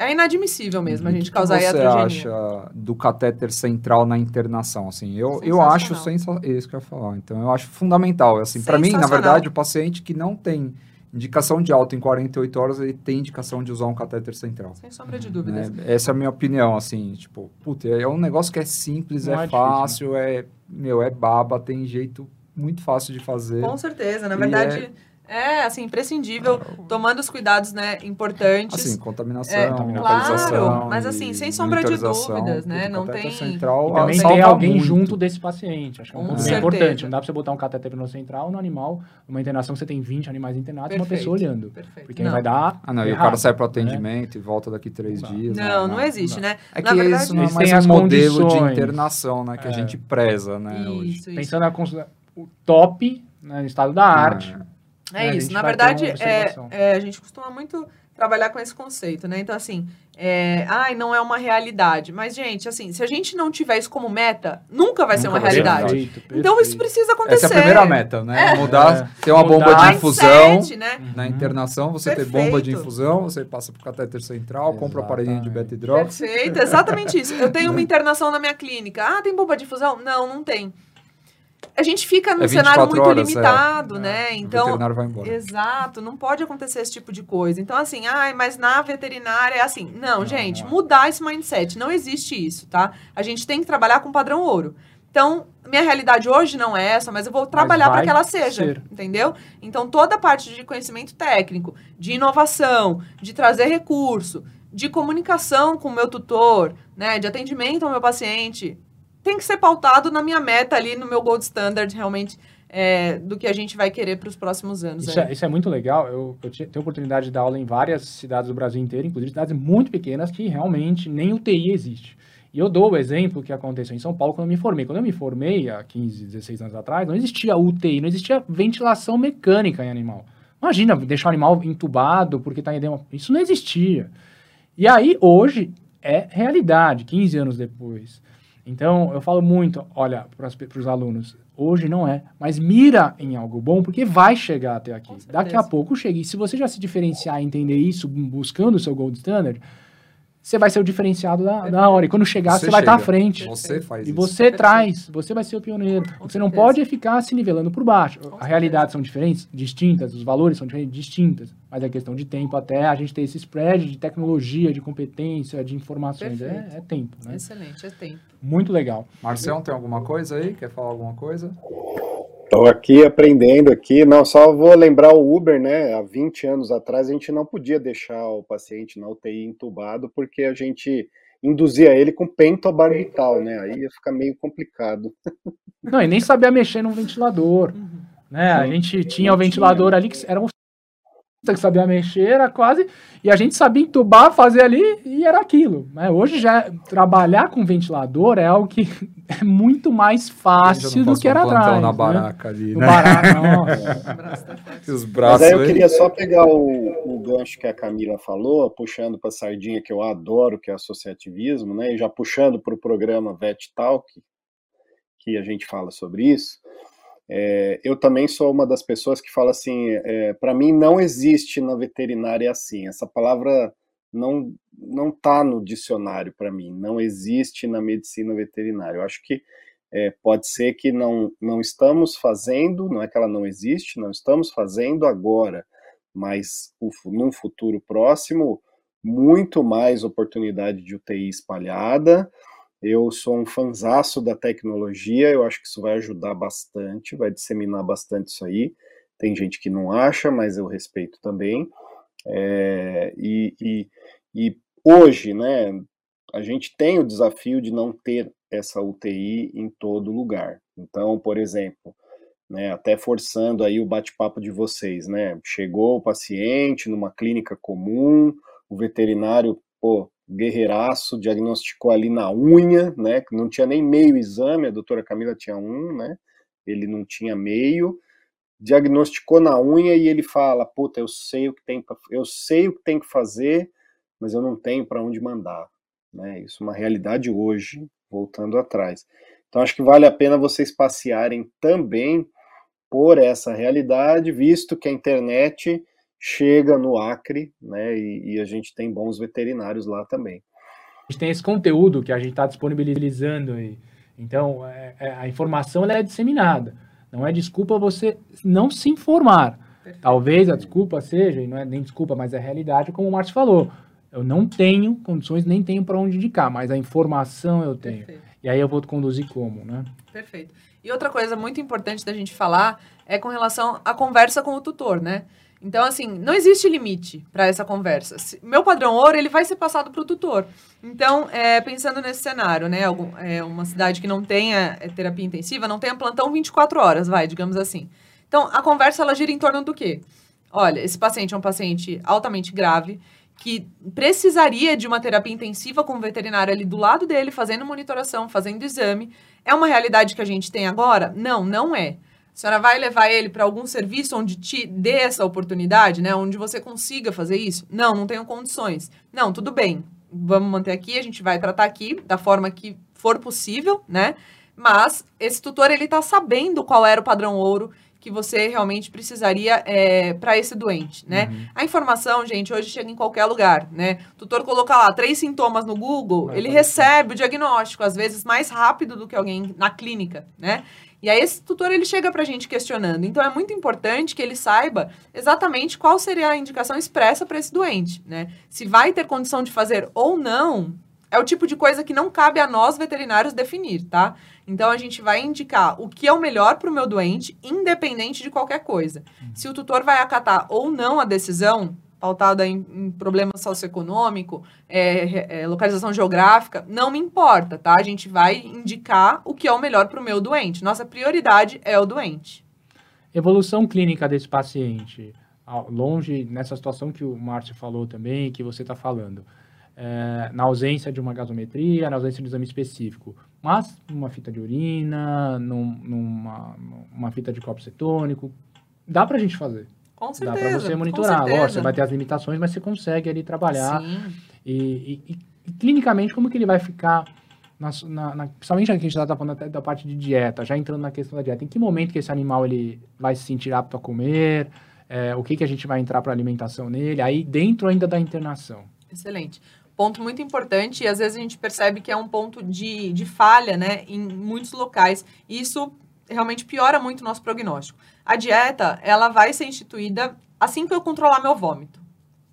é inadmissível mesmo, a O gente que causar você iatrogenia. acha do catéter central na internação? Assim, eu, eu acho sensa... isso que eu ia falar. Então, eu acho fundamental. Assim, para mim, na verdade, o paciente que não tem indicação de alta em 48 horas, ele tem indicação de usar um catéter central. Sem sombra de dúvidas. né? Essa é a minha opinião, assim, tipo, puta, é um negócio que é simples, Não é, é difícil, fácil, é, meu, é baba, tem jeito muito fácil de fazer. Com certeza, na verdade, é, assim, imprescindível, tomando os cuidados, né, importantes. Assim, contaminação, É, claro, mas assim, sem sombra de dúvidas, né? Não catéter tem- Central, E também salva tem alguém muito. junto desse paciente. Acho que é um ponto bem importante. Não dá pra você botar um catéter no central no animal, numa internação que você tem 20 animais internados e uma pessoa olhando. Perfeito. Porque aí não. vai dar. Ah, não, e o cara sai pro né? atendimento e volta daqui três Não dias. Não, não existe, né? É Na que verdade, isso não é mais um modelo de internação, né? Que a É. gente preza, né? hoje. Isso, isso. Pensando na o top, né, no estado da arte. É né, a isso. Na ter verdade, é, é, a gente costuma muito trabalhar com esse conceito, né? Então, assim, é, ai, não é uma realidade. Mas, gente, assim, se a gente não tiver isso como meta, nunca vai ser Nunca uma vai ser realidade. Perfeito, Então, isso perfeito. precisa acontecer. Essa é a primeira meta, né? É. Mudar, É. ter uma bomba Mudar. de infusão. Mindset, né? Na Uhum. internação, você ter Perfeito. bomba de infusão, você passa pro catéter central, compra o aparelhinho de Exatamente. beta-hidrox. Perfeito, exatamente isso. Eu tenho uma internação na minha clínica. Ah, tem bomba de infusão? Não, não tem. A gente fica num É cenário 24 muito horas, é. limitado, É. né? o Então, veterinário vai embora. Exato, não pode acontecer esse tipo de coisa. Então, assim, ai, mas na veterinária é assim. Não, Não, gente, não é. mudar esse mindset. Não existe isso, tá? A gente tem que trabalhar com padrão ouro. Então, minha realidade hoje não é essa, mas eu vou trabalhar para que ela seja, ser. entendeu? Então, toda a parte de conhecimento técnico, de inovação, de trazer recurso, de comunicação com o meu tutor, né, de atendimento ao meu paciente, tem que ser pautado na minha meta ali, no meu gold standard, realmente, é, do que a gente vai querer para os próximos anos. Isso é, isso é muito legal. Eu, eu tenho oportunidade de dar aula em várias cidades do Brasil inteiro, inclusive cidades muito pequenas que realmente nem UTI existe. E eu dou o exemplo que aconteceu em São Paulo quando eu me formei. Quando eu me formei, há 15, 16 anos atrás, não existia UTI, não existia ventilação mecânica em animal. Imagina deixar o animal entubado porque está em edema. Isso não existia. E aí, hoje, é realidade, 15 anos depois. Então, eu falo muito, olha, para os alunos, hoje não é, mas mira em algo bom, porque vai chegar até aqui. Daqui a pouco chega. E se você já se diferenciar e entender isso, buscando o seu gold standard, você vai ser o diferenciado da, da hora. E quando chegar, você, Você vai estar à chega. frente. Você faz E isso. você traz, você vai ser o pioneiro. Com você não certeza. pode ficar se nivelando por baixo. Com A realidade são diferentes, distintas, os valores são diferentes, distintas. Mas é questão de tempo até a gente ter esse spread de tecnologia, de competência, de informações. É, é tempo, né? Excelente, é tempo. Muito legal. Marcelo, tem alguma coisa aí? Quer falar alguma coisa? Estou aqui aprendendo aqui. Não, só vou lembrar o Uber, né? Há 20 anos atrás a gente não podia deixar o paciente na UTI entubado porque a gente induzia ele com pentobarbital, né? Aí ia ficar meio complicado. Não, e nem sabia mexer num ventilador. Né? A gente tinha o ventilador ali que era um que sabia mexer, era quase. E a gente sabia entubar, fazer ali e era aquilo. Né? Hoje já trabalhar com ventilador é algo que (laughs) é muito mais fácil do que era atrás. na né? baraca ali, No né? barato, nossa. (laughs) O braço tá forte. Os Mas braços aí eu queria só pegar o, o gancho que a Camila falou, puxando para a sardinha que eu adoro, que é associativismo, né? E já puxando para o programa Vet Talk, que a gente fala sobre isso. É, eu também sou uma das pessoas que fala assim, é, para mim não existe na veterinária assim. Essa palavra não não está no dicionário para mim. Não existe na medicina veterinária. Eu acho que é, pode ser que não não estamos fazendo, não é que ela não existe, não estamos fazendo agora, mas o, num futuro próximo muito mais oportunidade de UTI espalhada. Eu sou um fanzaço da tecnologia, eu acho que isso vai ajudar bastante, vai disseminar bastante isso aí. Tem gente que não acha, mas eu respeito também. É, e, e, e hoje, né, a gente tem o desafio de não ter essa UTI em todo lugar. Então, por exemplo, né, até forçando aí o bate-papo de vocês, né? Chegou o paciente numa clínica comum, o veterinário, pô, guerreiraço, diagnosticou ali na unha, né? Não tinha nem meio exame, a doutora Camila tinha um, né? Ele não tinha meio, diagnosticou na unha e ele fala: "Puta, eu sei o que tem, eu sei o que tem que fazer, mas eu não tenho para onde mandar", né? Isso é uma realidade hoje, voltando atrás. Então acho que vale a pena vocês passearem também por essa realidade, visto que a internet chega no Acre, né? E, e, a gente tem bons veterinários lá também. A gente tem esse conteúdo que a gente está disponibilizando aí. Então, é, é, a informação ela é disseminada. Não é desculpa você não se informar. Talvez a desculpa seja, e não é nem desculpa, mas é realidade, como o Márcio falou. Eu não tenho condições, nem tenho para onde indicar, mas a informação eu tenho. Perfeito. E aí eu vou conduzir como, né? Perfeito. E outra coisa muito importante da gente falar é com relação à conversa com o tutor, né? Então, assim, não existe limite para essa conversa. Meu padrão ouro, ele vai ser passado para o tutor. Então, é, pensando nesse cenário, né? Algum, é, uma cidade que não tenha é, terapia intensiva, não tenha plantão 24 horas, vai, digamos assim. Então, a conversa, ela gira em torno do quê? Olha, esse paciente é um paciente altamente grave, que precisaria de uma terapia intensiva com o veterinário ali do lado dele, fazendo monitoração, fazendo exame. É uma realidade que a gente tem agora? Não, não é. A senhora vai levar ele para algum serviço onde te dê essa oportunidade, né? Onde você consiga fazer isso? Não, não tenho condições. Não, tudo bem. Vamos manter aqui, a gente vai tratar aqui da forma que for possível, né? Mas esse tutor ele tá sabendo qual era o padrão ouro que você realmente precisaria é, para esse doente, né? Uhum. A informação, gente, hoje chega em qualquer lugar, né? O tutor coloca lá três sintomas no Google, Vai ele recebe o diagnóstico, às vezes mais rápido do que alguém na clínica, né? E aí esse tutor ele chega para a gente questionando. Então é muito importante que ele saiba exatamente qual seria a indicação expressa para esse doente, né? Se vai ter condição de fazer ou não, é o tipo de coisa que não cabe a nós veterinários definir, tá? Então a gente vai indicar o que é o melhor para o meu doente, independente de qualquer coisa. Uhum. Se o tutor vai acatar ou não a decisão, pautada em, em problema socioeconômico, é, é, localização geográfica, não me importa, tá? A gente vai indicar o que é o melhor para o meu doente. Nossa prioridade é o doente. Evolução clínica desse paciente, longe nessa situação que o Márcio falou também, que você está falando, é, na ausência de uma gasometria, na ausência de exame específico, mas numa fita de urina, num, numa, numa fita de copo cetônico, dá para a gente fazer. Com certeza. Dá para você monitorar. Lógico, você vai ter as limitações, mas você consegue ali trabalhar. E, e, e, e clinicamente, como que ele vai ficar, na, na, na, principalmente aqui a gente está falando até da parte de dieta, já entrando na questão da dieta. Em que momento que esse animal ele vai se sentir apto a comer? É, o que, que a gente vai entrar para alimentação nele? Aí dentro ainda da internação. Excelente ponto muito importante e às vezes a gente percebe que é um ponto de, de falha, né, em muitos locais. Isso realmente piora muito o nosso prognóstico. A dieta, ela vai ser instituída assim que eu controlar meu vômito,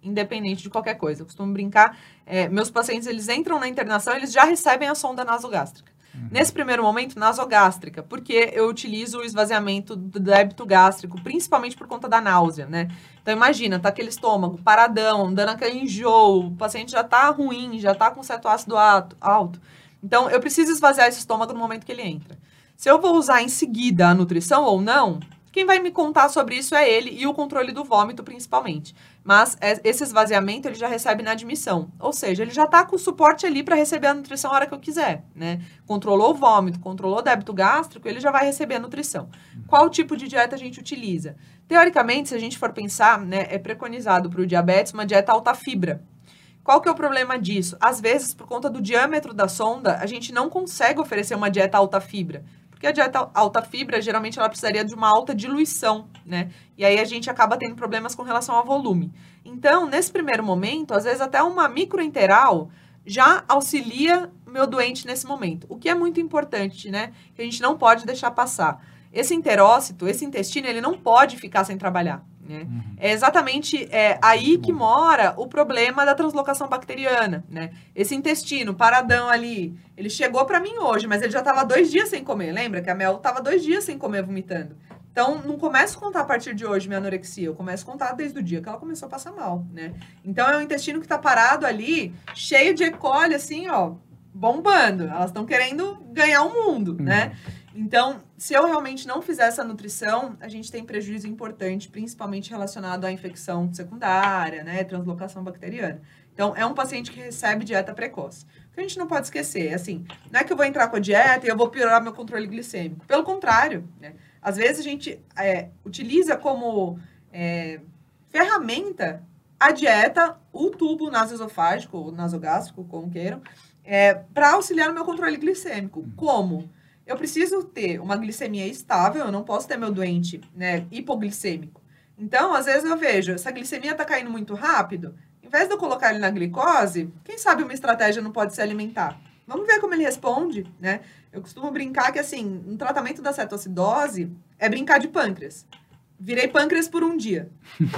independente de qualquer coisa. Eu costumo brincar, é, meus pacientes, eles entram na internação, eles já recebem a sonda nasogástrica. Uhum. Nesse primeiro momento, nasogástrica, porque eu utilizo o esvaziamento do débito gástrico, principalmente por conta da náusea, né? Então imagina, tá aquele estômago paradão, dando aquele enjoo, o paciente já tá ruim, já tá com certo ácido alto. Então eu preciso esvaziar esse estômago no momento que ele entra. Se eu vou usar em seguida a nutrição ou não, quem vai me contar sobre isso é ele e o controle do vômito, principalmente. Mas é, esse esvaziamento ele já recebe na admissão. Ou seja, ele já está com o suporte ali para receber a nutrição a hora que eu quiser. Né? Controlou o vômito, controlou o débito gástrico, ele já vai receber a nutrição. Qual tipo de dieta a gente utiliza? Teoricamente, se a gente for pensar, né, é preconizado para o diabetes uma dieta alta fibra. Qual que é o problema disso? Às vezes, por conta do diâmetro da sonda, a gente não consegue oferecer uma dieta alta fibra Porque a dieta alta fibra, geralmente, ela precisaria de uma alta diluição, né? E aí a gente acaba tendo problemas com relação ao volume. Então, nesse primeiro momento, às vezes até uma microinteral já auxilia meu doente nesse momento. O que é muito importante, né? Que a gente não pode deixar passar. Esse enterócito, esse intestino, ele não pode ficar sem trabalhar. Né? Uhum. É exatamente é, aí que mora o problema da translocação bacteriana. Né? Esse intestino paradão ali, ele chegou para mim hoje, mas ele já estava dois dias sem comer. Lembra que a Mel estava dois dias sem comer, vomitando. Então, não começo a contar a partir de hoje minha anorexia, eu começo a contar desde o dia que ela começou a passar mal, né? Então, é um intestino que está parado ali, cheio de E. coli, assim, ó, bombando. Elas estão querendo ganhar o mundo, uhum. né? Então, se eu realmente não fizer essa nutrição, a gente tem prejuízo importante, principalmente relacionado à infecção secundária, né, translocação bacteriana. Então, é um paciente que recebe dieta precoce. O que a gente não pode esquecer, assim, não é que eu vou entrar com a dieta e eu vou piorar meu controle glicêmico. Pelo contrário, né? Às vezes a gente é, utiliza como é, ferramenta a dieta, o tubo nasoesofágico, ou nasogástrico, como queiram, é, para auxiliar no meu controle glicêmico. Como? Eu preciso ter uma glicemia estável, eu não posso ter meu doente né, hipoglicêmico. Então, às vezes eu vejo, essa glicemia está caindo muito rápido, em vez de eu colocar ele na glicose, quem sabe uma estratégia não pode se alimentar? Vamos ver como ele responde, né? Eu costumo brincar que, assim, um tratamento da cetoacidose é brincar de pâncreas. Virei pâncreas por um dia.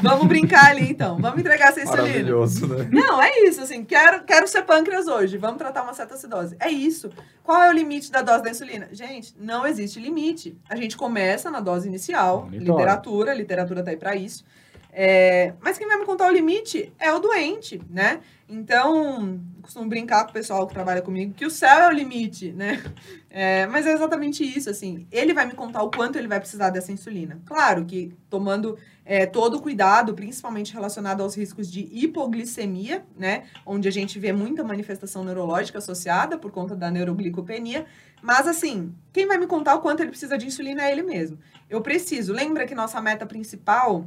Vamos brincar ali, então. Vamos entregar essa insulina. Maravilhoso, né? Não, é isso, assim. Quero, quero ser pâncreas hoje. Vamos tratar uma cetoacidose. É isso. Qual é o limite da dose da insulina? Gente, não existe limite. A gente começa na dose inicial. Monitora. Literatura. Literatura tá aí para isso. É, mas quem vai me contar o limite é o doente, né? Então, costumo brincar com o pessoal que trabalha comigo que o céu é o limite, né? É, mas é exatamente isso, assim. Ele vai me contar o quanto ele vai precisar dessa insulina. Claro que tomando é, todo o cuidado, principalmente relacionado aos riscos de hipoglicemia, né? Onde a gente vê muita manifestação neurológica associada por conta da neuroglicopenia. Mas, assim, quem vai me contar o quanto ele precisa de insulina é ele mesmo. Eu preciso. Lembra que nossa meta principal,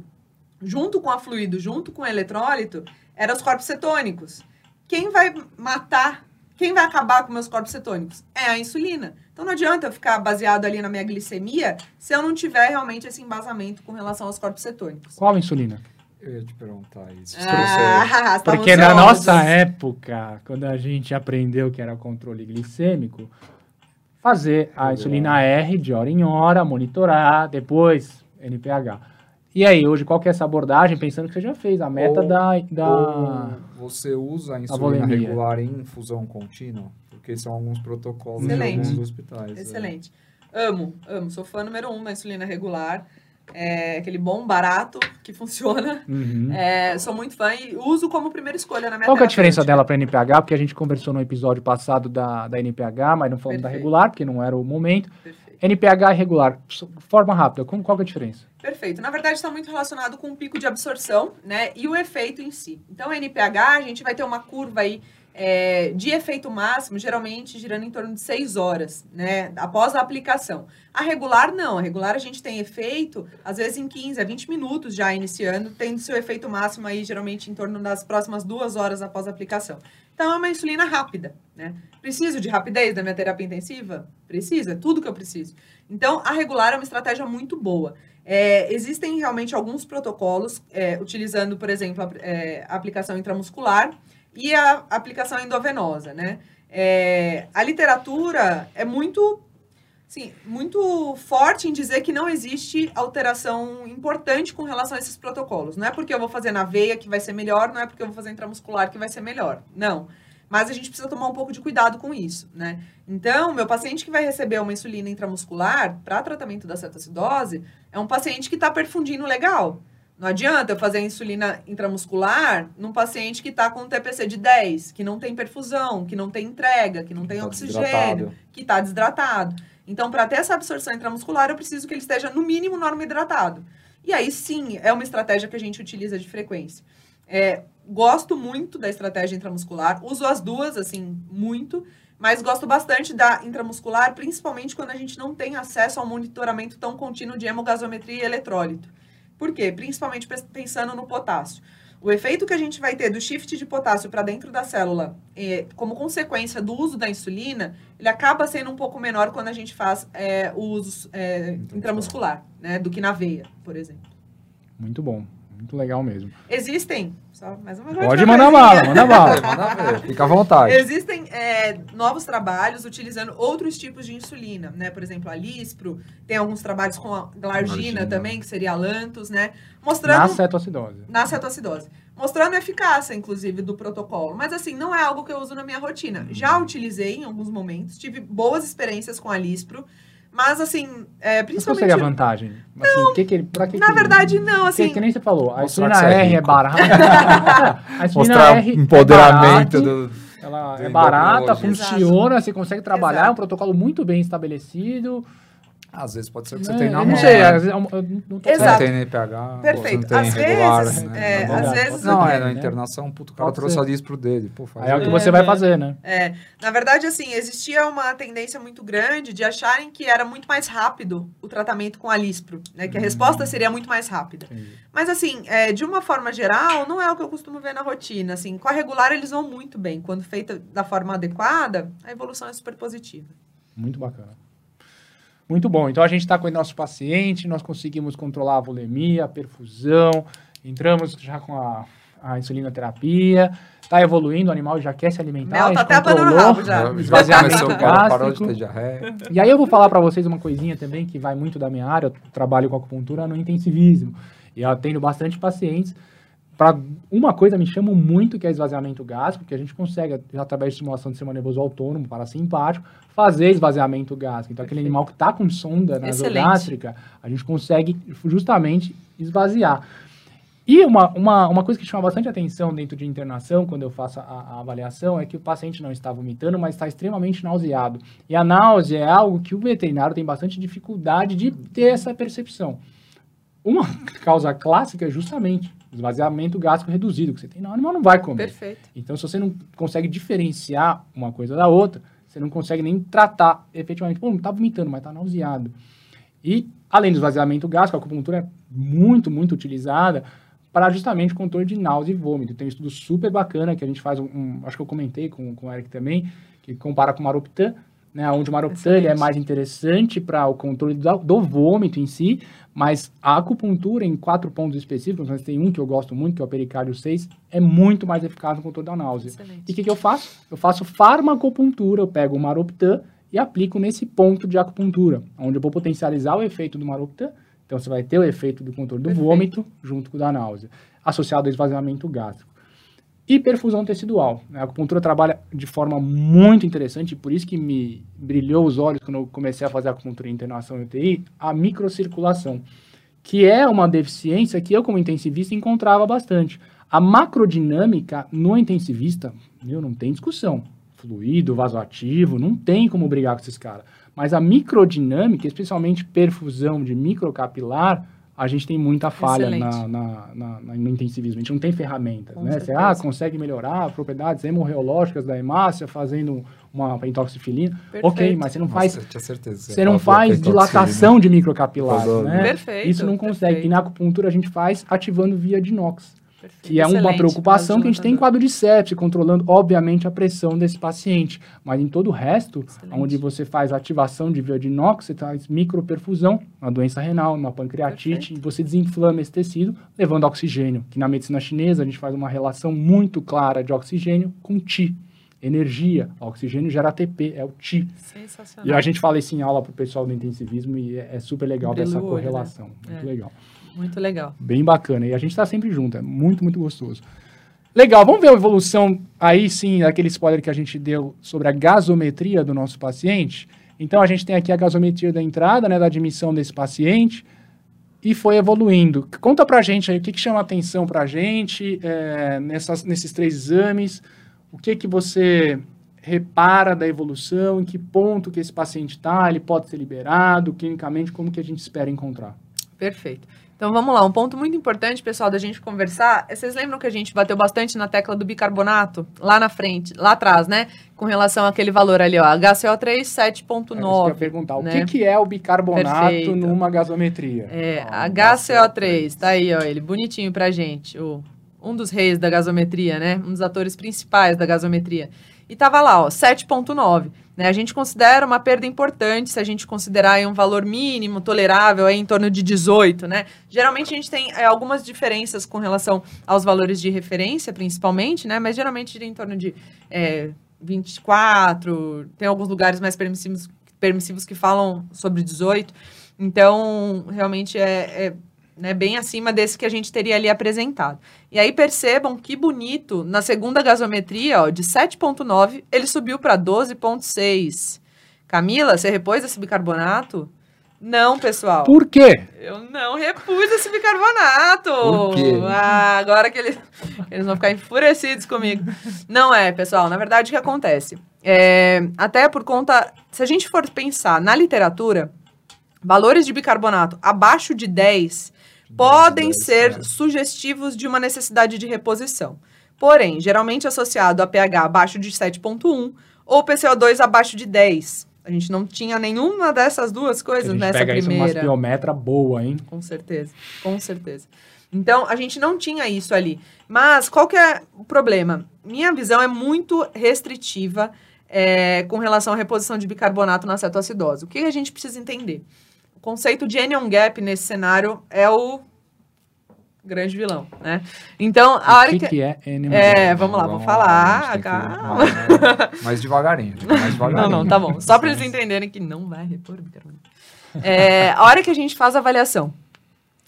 junto com a fluido, junto com o eletrólito, era os corpos cetônicos. Quem vai matar, quem vai acabar com meus corpos cetônicos? É a insulina. Então não adianta eu ficar baseado ali na minha glicemia se eu não tiver realmente esse embasamento com relação aos corpos cetônicos. Qual a insulina? Eu ia te perguntar isso. Ah, (laughs) Porque na nossa época, quando a gente aprendeu que era controle glicêmico, fazer a insulina R de hora em hora, monitorar, depois NPH. E aí, hoje, qual que é essa abordagem, pensando que você já fez a meta ou, da, da... você usa a insulina a regular em infusão contínua? Porque são alguns protocolos Excelente. de alguns hospitais. É. Excelente. É. Amo, amo. Sou fã número um da insulina regular. É aquele bom, barato, que funciona. Uhum. É, sou muito fã e uso como primeira escolha na minha Qual é a diferença dela para NPH? Porque a gente conversou no episódio passado da, da NPH, mas não falamos Perfeito. da regular, porque não era o momento. Perfeito. NPH irregular, forma rápida, qual é a diferença? Perfeito. Na verdade, está muito relacionado com o pico de absorção, né, e o efeito em si. Então, NPH, a gente vai ter uma curva aí é, de efeito máximo, geralmente girando em torno de 6 horas, né, após a aplicação. A regular, não. A regular, a gente tem efeito, às vezes, em 15 a 20 minutos já iniciando, tendo seu efeito máximo aí, geralmente, em torno das próximas duas horas após a aplicação. Então, é uma insulina rápida, né? Preciso de rapidez da minha terapia intensiva? Precisa, é tudo que eu preciso. Então, a regular é uma estratégia muito boa. É, existem realmente alguns protocolos, é, utilizando, por exemplo, a, é, a, aplicação intramuscular e a aplicação endovenosa, né? É, a literatura é muito Sim, muito forte em dizer que não existe alteração importante com relação a esses protocolos. Não é porque eu vou fazer na veia que vai ser melhor, não é porque eu vou fazer intramuscular que vai ser melhor. Não. Mas a gente precisa tomar um pouco de cuidado com isso, né? Então, meu paciente que vai receber uma insulina intramuscular para tratamento da cetoacidose é um paciente que está perfundindo legal. Não adianta eu fazer a insulina intramuscular num paciente que está com TPC de 10, que não tem perfusão, que não tem entrega, que não tem tá oxigênio, que está desidratado. Então, para ter essa absorção intramuscular, eu preciso que ele esteja, no mínimo, norma hidratado. E aí, sim, é uma estratégia que a gente utiliza de frequência. É, gosto muito da estratégia intramuscular, uso as duas, assim, muito, mas gosto bastante da intramuscular, principalmente quando a gente não tem acesso ao monitoramento tão contínuo de hemogasometria e eletrólito. Por quê? Principalmente pensando no potássio. O efeito que a gente vai ter do shift de potássio para dentro da célula, eh, como consequência do uso da insulina, ele acaba sendo um pouco menor quando a gente faz eh, o uso eh, intramuscular, né, do que na veia, por exemplo. Muito bom. Muito legal mesmo. Existem, só mais uma Pode mandar bala, manda bala. (laughs) Manda ver, fica à vontade. Existem é, novos trabalhos utilizando outros tipos de insulina, né? Por exemplo, a Lispro, tem alguns trabalhos com a glargina também, que seria a Lantus, né? Na Mostrando cetoacidose. na cetoacidose. Mostrando a eficácia, inclusive, do protocolo. Mas, assim, não é algo que eu uso na minha rotina. Já utilizei em alguns momentos, tive boas experiências com a Lispro, mas, assim, é, Mas qual principalmente... seria a vantagem? Assim, o que que ele, pra que Na que ele- verdade, não, Que, assim... que nem você falou, a insulina que é R é rico. barata. (laughs) a insulina R é empoderamento barato, do. Ela do é barata, funciona, você consegue trabalhar, é um Exato. protocolo muito bem estabelecido. Às vezes pode ser que você tem na Eu mão. não sei, né? às vezes, eu não- tô Você não Exato. tem NPH, Perfeito. você não tem Às regular, vezes, né? é, Não às vezes Não, é, na né? internação, puto, o cara Pode trouxe ser. a dispro dele. Pô, faz Aí é o que você vai fazer, né? É, na verdade, assim, existia uma tendência muito grande de acharem que era muito mais rápido o tratamento com a Lispro, né? Que a resposta seria muito mais rápida. Entendi. Mas, assim, é, de uma forma geral, não é o que eu costumo ver na rotina. Assim, com a regular, eles vão muito bem. Quando feita da forma adequada, a evolução é super positiva. Muito bacana. Muito bom. Então a gente está com o nosso paciente, nós conseguimos controlar a volemia, a perfusão, entramos já com a, a insulina terapia, está evoluindo, o animal já quer se alimentar. Mel a gente tá até abanando o controlou. rabo já. Já Esvaziamento começou, o cara parou de ter diarreia. E aí eu vou falar para vocês uma coisinha também que vai muito da minha área, eu trabalho com acupuntura no intensivismo. E eu atendo bastante pacientes. Para uma coisa me chamam muito que é esvaziamento gástrico, que a gente consegue, através de estimulação do sistema nervoso autônomo, parasimpático, fazer esvaziamento gástrico. Então, aquele animal que está com sonda nasogástrica, a gente consegue justamente esvaziar. E uma, uma, uma coisa que chama bastante atenção dentro de internação, quando eu faço a, a avaliação, é que o paciente não está vomitando, mas está extremamente nauseado. E a náusea é algo que o veterinário tem bastante dificuldade de ter essa percepção. Uma (laughs) causa clássica é justamente esvaziamento gástrico reduzido, que você tem, não, o animal não vai comer. Perfeito. Então, se você não consegue diferenciar uma coisa da outra, você não consegue nem tratar efetivamente. Pô, não está vomitando, mas está nauseado. E, além do esvaziamento gástrico, a acupuntura é muito, muito utilizada para justamente controle de náusea e vômito. Tem um estudo super bacana que a gente faz, um, um- acho que eu comentei com, com o Eric também, que compara com o Maroptan, né, onde o Maroptan ele é mais interessante para o controle do, do vômito em si, mas a acupuntura em quatro pontos específicos, mas tem um que eu gosto muito, que é o pericárdio 6, é muito mais eficaz no controle da náusea. Excelente. E o que, que eu faço? Eu faço farmacopuntura, eu pego o Maroptan e aplico nesse ponto de acupuntura, onde eu vou potencializar o efeito do Maroptan, então você vai ter o efeito do controle do Perfeito. vômito junto com o da náusea, associado ao esvaziamento gástrico. E perfusão tecidual. né? A acupuntura trabalha de forma muito interessante, por isso que me brilhou os olhos quando eu comecei a fazer acupuntura em internação UTI, a microcirculação, que é uma deficiência que eu, como intensivista, encontrava bastante. A macrodinâmica no intensivista, meu, não tem discussão. Fluido, vasoativo, não tem como brigar com esses caras. Mas a microdinâmica, especialmente perfusão de microcapilar, a gente tem muita falha na, na- na- na- no intensivismo. A gente não tem ferramentas, Com né? Você ah, consegue melhorar propriedades hemorreológicas da hemácia fazendo uma intoxifilina. Ok, Perfeito. mas você não Nossa, faz tinha certeza. você não faz feito dilatação de microcapilares, Fazendo. né? Perfeito, Isso não consegue. perfeito. E na acupuntura a gente faz ativando via de inox, Perfeito. que é uma Excelente. preocupação que a gente tem em quadro de sepse, controlando, obviamente, a pressão desse paciente. Mas em todo o resto, Excelente. onde você faz ativação de via de inox, você faz microperfusão, uma doença renal, uma pancreatite, Perfeito. e você desinflama esse tecido, levando oxigênio. Que na medicina chinesa a gente faz uma relação muito clara de oxigênio com Ti. Energia. O oxigênio gera ATP, é o Ti. Sensacional. E a gente fala isso em aula pro pessoal do intensivismo e é, é super legal Brilha dessa o olho, né? correlação. Muito É. legal. Muito legal. Bem bacana. E a gente tá sempre junto, é muito, muito gostoso. Legal, vamos ver a evolução aí sim, daquele spoiler que a gente deu sobre a gasometria do nosso paciente. Então a gente tem aqui a gasometria da entrada, né, da admissão desse paciente e foi evoluindo. Conta pra gente aí o que, que chama atenção pra gente é, nessas, nesses três exames, o que que você repara da evolução, em que ponto que esse paciente está, ele pode ser liberado, clinicamente, como que a gente espera encontrar. Perfeito. Então vamos lá, um ponto muito importante, pessoal, da gente conversar. é, Vocês lembram que a gente bateu bastante na tecla do bicarbonato? Lá na frente, lá atrás, né? Com relação àquele valor ali, ó. HCO3 É isso que eu ia 7.9. perguntar. O né? que, que é o bicarbonato Perfeito. numa gasometria? É, Ah, HCO3, tá aí, ó, ele bonitinho pra gente, o, um dos reis da gasometria, né? Um dos atores principais da gasometria. E tava lá, ó, 7,9. Né? A gente considera uma perda importante se a gente considerar aí um valor mínimo tolerável aí em torno de 18, né? Geralmente a gente tem é, algumas diferenças com relação aos valores de referência, principalmente, né? Mas geralmente em torno de é, 24, tem alguns lugares mais permissivos, permissivos que falam sobre 18. Então, realmente é, é né, bem acima desse que a gente teria ali apresentado. E aí percebam que bonito, na segunda gasometria, ó, de 7,9, ele subiu para 12,6. Camila, você repôs esse bicarbonato? Não, pessoal. Por quê? Eu não repus esse bicarbonato. Por quê? Ah, agora que eles, eles vão ficar enfurecidos comigo. Não é, pessoal. Na verdade, o que acontece? É, até por conta. Se a gente for pensar na literatura, valores de bicarbonato abaixo de 10 podem 10, ser sugestivos de uma necessidade de reposição. Porém, geralmente associado a pH abaixo de 7,1 ou PCO2 abaixo de 10. A gente não tinha nenhuma dessas duas A coisas gente nessa pega isso primeira. uma biometra boa, hein? Com certeza, com certeza. Então, a gente não tinha isso ali. Mas qual que é o problema? Minha visão é muito restritiva é, com relação à reposição de bicarbonato na cetoacidose. O que a gente precisa entender? O conceito de anion gap nesse cenário é o grande vilão, né? Então, a hora o que, que... que é NMG? É, vamos lá, vamos falar, a gente tem que- calma. (laughs) mais- devagarinho. Mais devagarinho. Não, não, tá bom. Só para eles entenderem que não vai repor bicarbonato. É, a hora que a gente faz a avaliação.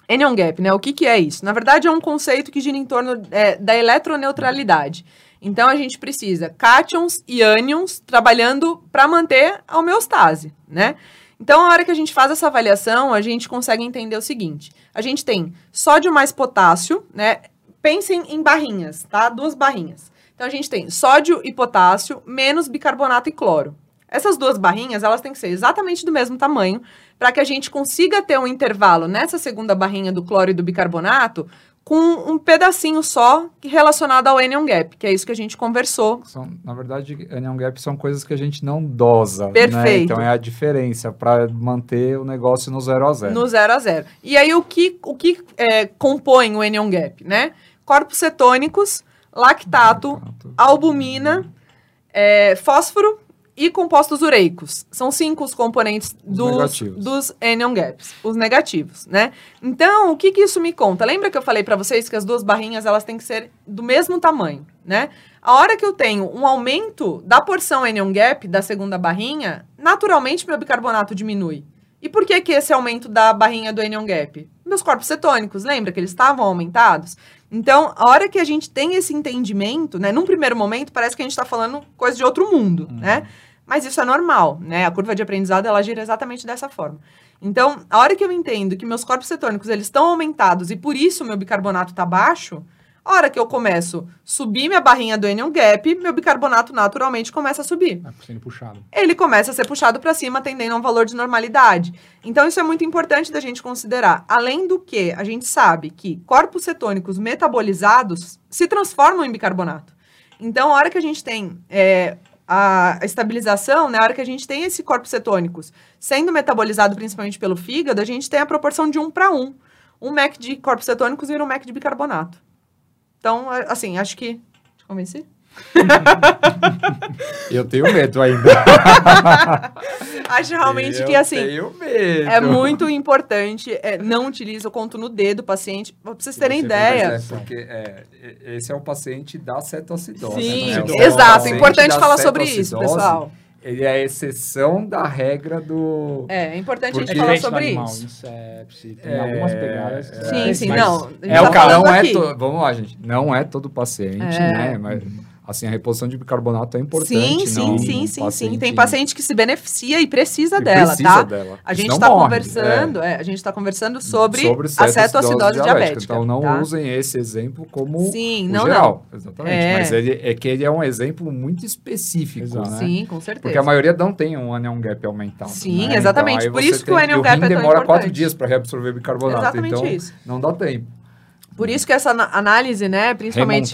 Anion gap, né? O que, que é isso? Na verdade, é um conceito que gira em torno é, da eletroneutralidade. Então, a gente precisa cátions e ânions trabalhando para manter a homeostase, né? Então, a hora que a gente faz essa avaliação, a gente consegue entender o seguinte. A gente tem sódio mais potássio, né? Pensem em barrinhas, tá? Duas barrinhas. Então, a gente tem sódio e potássio menos bicarbonato e cloro. Essas duas barrinhas, elas têm que ser exatamente do mesmo tamanho para que a gente consiga ter um intervalo nessa segunda barrinha do cloro e do bicarbonato com um pedacinho só relacionado ao anion gap, que é isso que a gente conversou. São, na verdade, anion gap são coisas que a gente não dosa. Né? Perfeito. Então é a diferença para manter o negócio no zero a zero. No zero a zero. E aí, o que, o que é, compõe o anion gap, né? Corpos cetônicos, lactato, albumina, é, fósforo e compostos ureicos. São cinco os componentes Os dos, dos anion gaps, os negativos, né? Então, o que, que isso me conta? Lembra que eu falei para vocês que as duas barrinhas elas têm que ser do mesmo tamanho, né? A hora que eu tenho um aumento da porção anion gap da segunda barrinha, naturalmente meu bicarbonato diminui. E por que que esse aumento da barrinha do anion gap? Meus corpos cetônicos, lembra que eles estavam aumentados? Então, a hora que a gente tem esse entendimento, né? Num primeiro momento, parece que a gente está falando coisa de outro mundo, né? Mas isso é normal, né? A curva de aprendizado, ela gira exatamente dessa forma. Então, a hora que eu entendo que meus corpos cetônicos, eles estão aumentados e por isso meu bicarbonato está baixo, a hora que eu começo a subir minha barrinha do anion gap, meu bicarbonato naturalmente começa a subir Tá sendo puxado. ele começa a ser puxado para cima, tendendo a um valor de normalidade. Então, isso é muito importante da gente considerar. Além do que, a gente sabe que corpos cetônicos metabolizados se transformam em bicarbonato. Então, a hora que a gente tem é, a estabilização, né, a hora que a gente tem esse corpos cetônicos sendo metabolizado principalmente pelo fígado, a gente tem a proporção de um para um. Um MEC de corpos cetônicos vira um MEC de bicarbonato. Então, assim, acho que... Te convenci? Eu tenho medo ainda. (laughs) Acho realmente Eu que, assim... tenho medo. É muito importante, é, não utilize, eu conto no dedo do paciente, pra vocês terem Você ideia. é, porque é, esse é o paciente da cetoacidose. Sim, né? O exato, paciente importante falar sobre isso, pessoal. Ele é a exceção da regra do. É, é importante a Porque- gente falar sobre animal, isso. Incepsi, tem É, algumas pegadas. que- Sim, sim, mas não. A gente É tá o cara não é to- Vamos lá, gente. Não é todo paciente, É. né? Mas assim, a reposição de bicarbonato é importante. Sim, sim, não sim, sim, sim. paciente Tem paciente que se beneficia e precisa que dela, precisa tá? dela. A gente está conversando, é, a gente está conversando sobre, a cetoacidose cetoacidose diabética. Então não tá? usem esse exemplo como Sim, o não, geral. Exatamente. É. Mas ele, é que ele é um exemplo muito específico, Exato. né? Sim, com certeza. Porque a maioria não tem um anion gap aumentado. Sim, né? exatamente. Então, Por isso que o anion e gap é tão demora quatro importante. dias para reabsorver bicarbonato. Exatamente então isso. não dá tempo. Por isso que essa análise, né, principalmente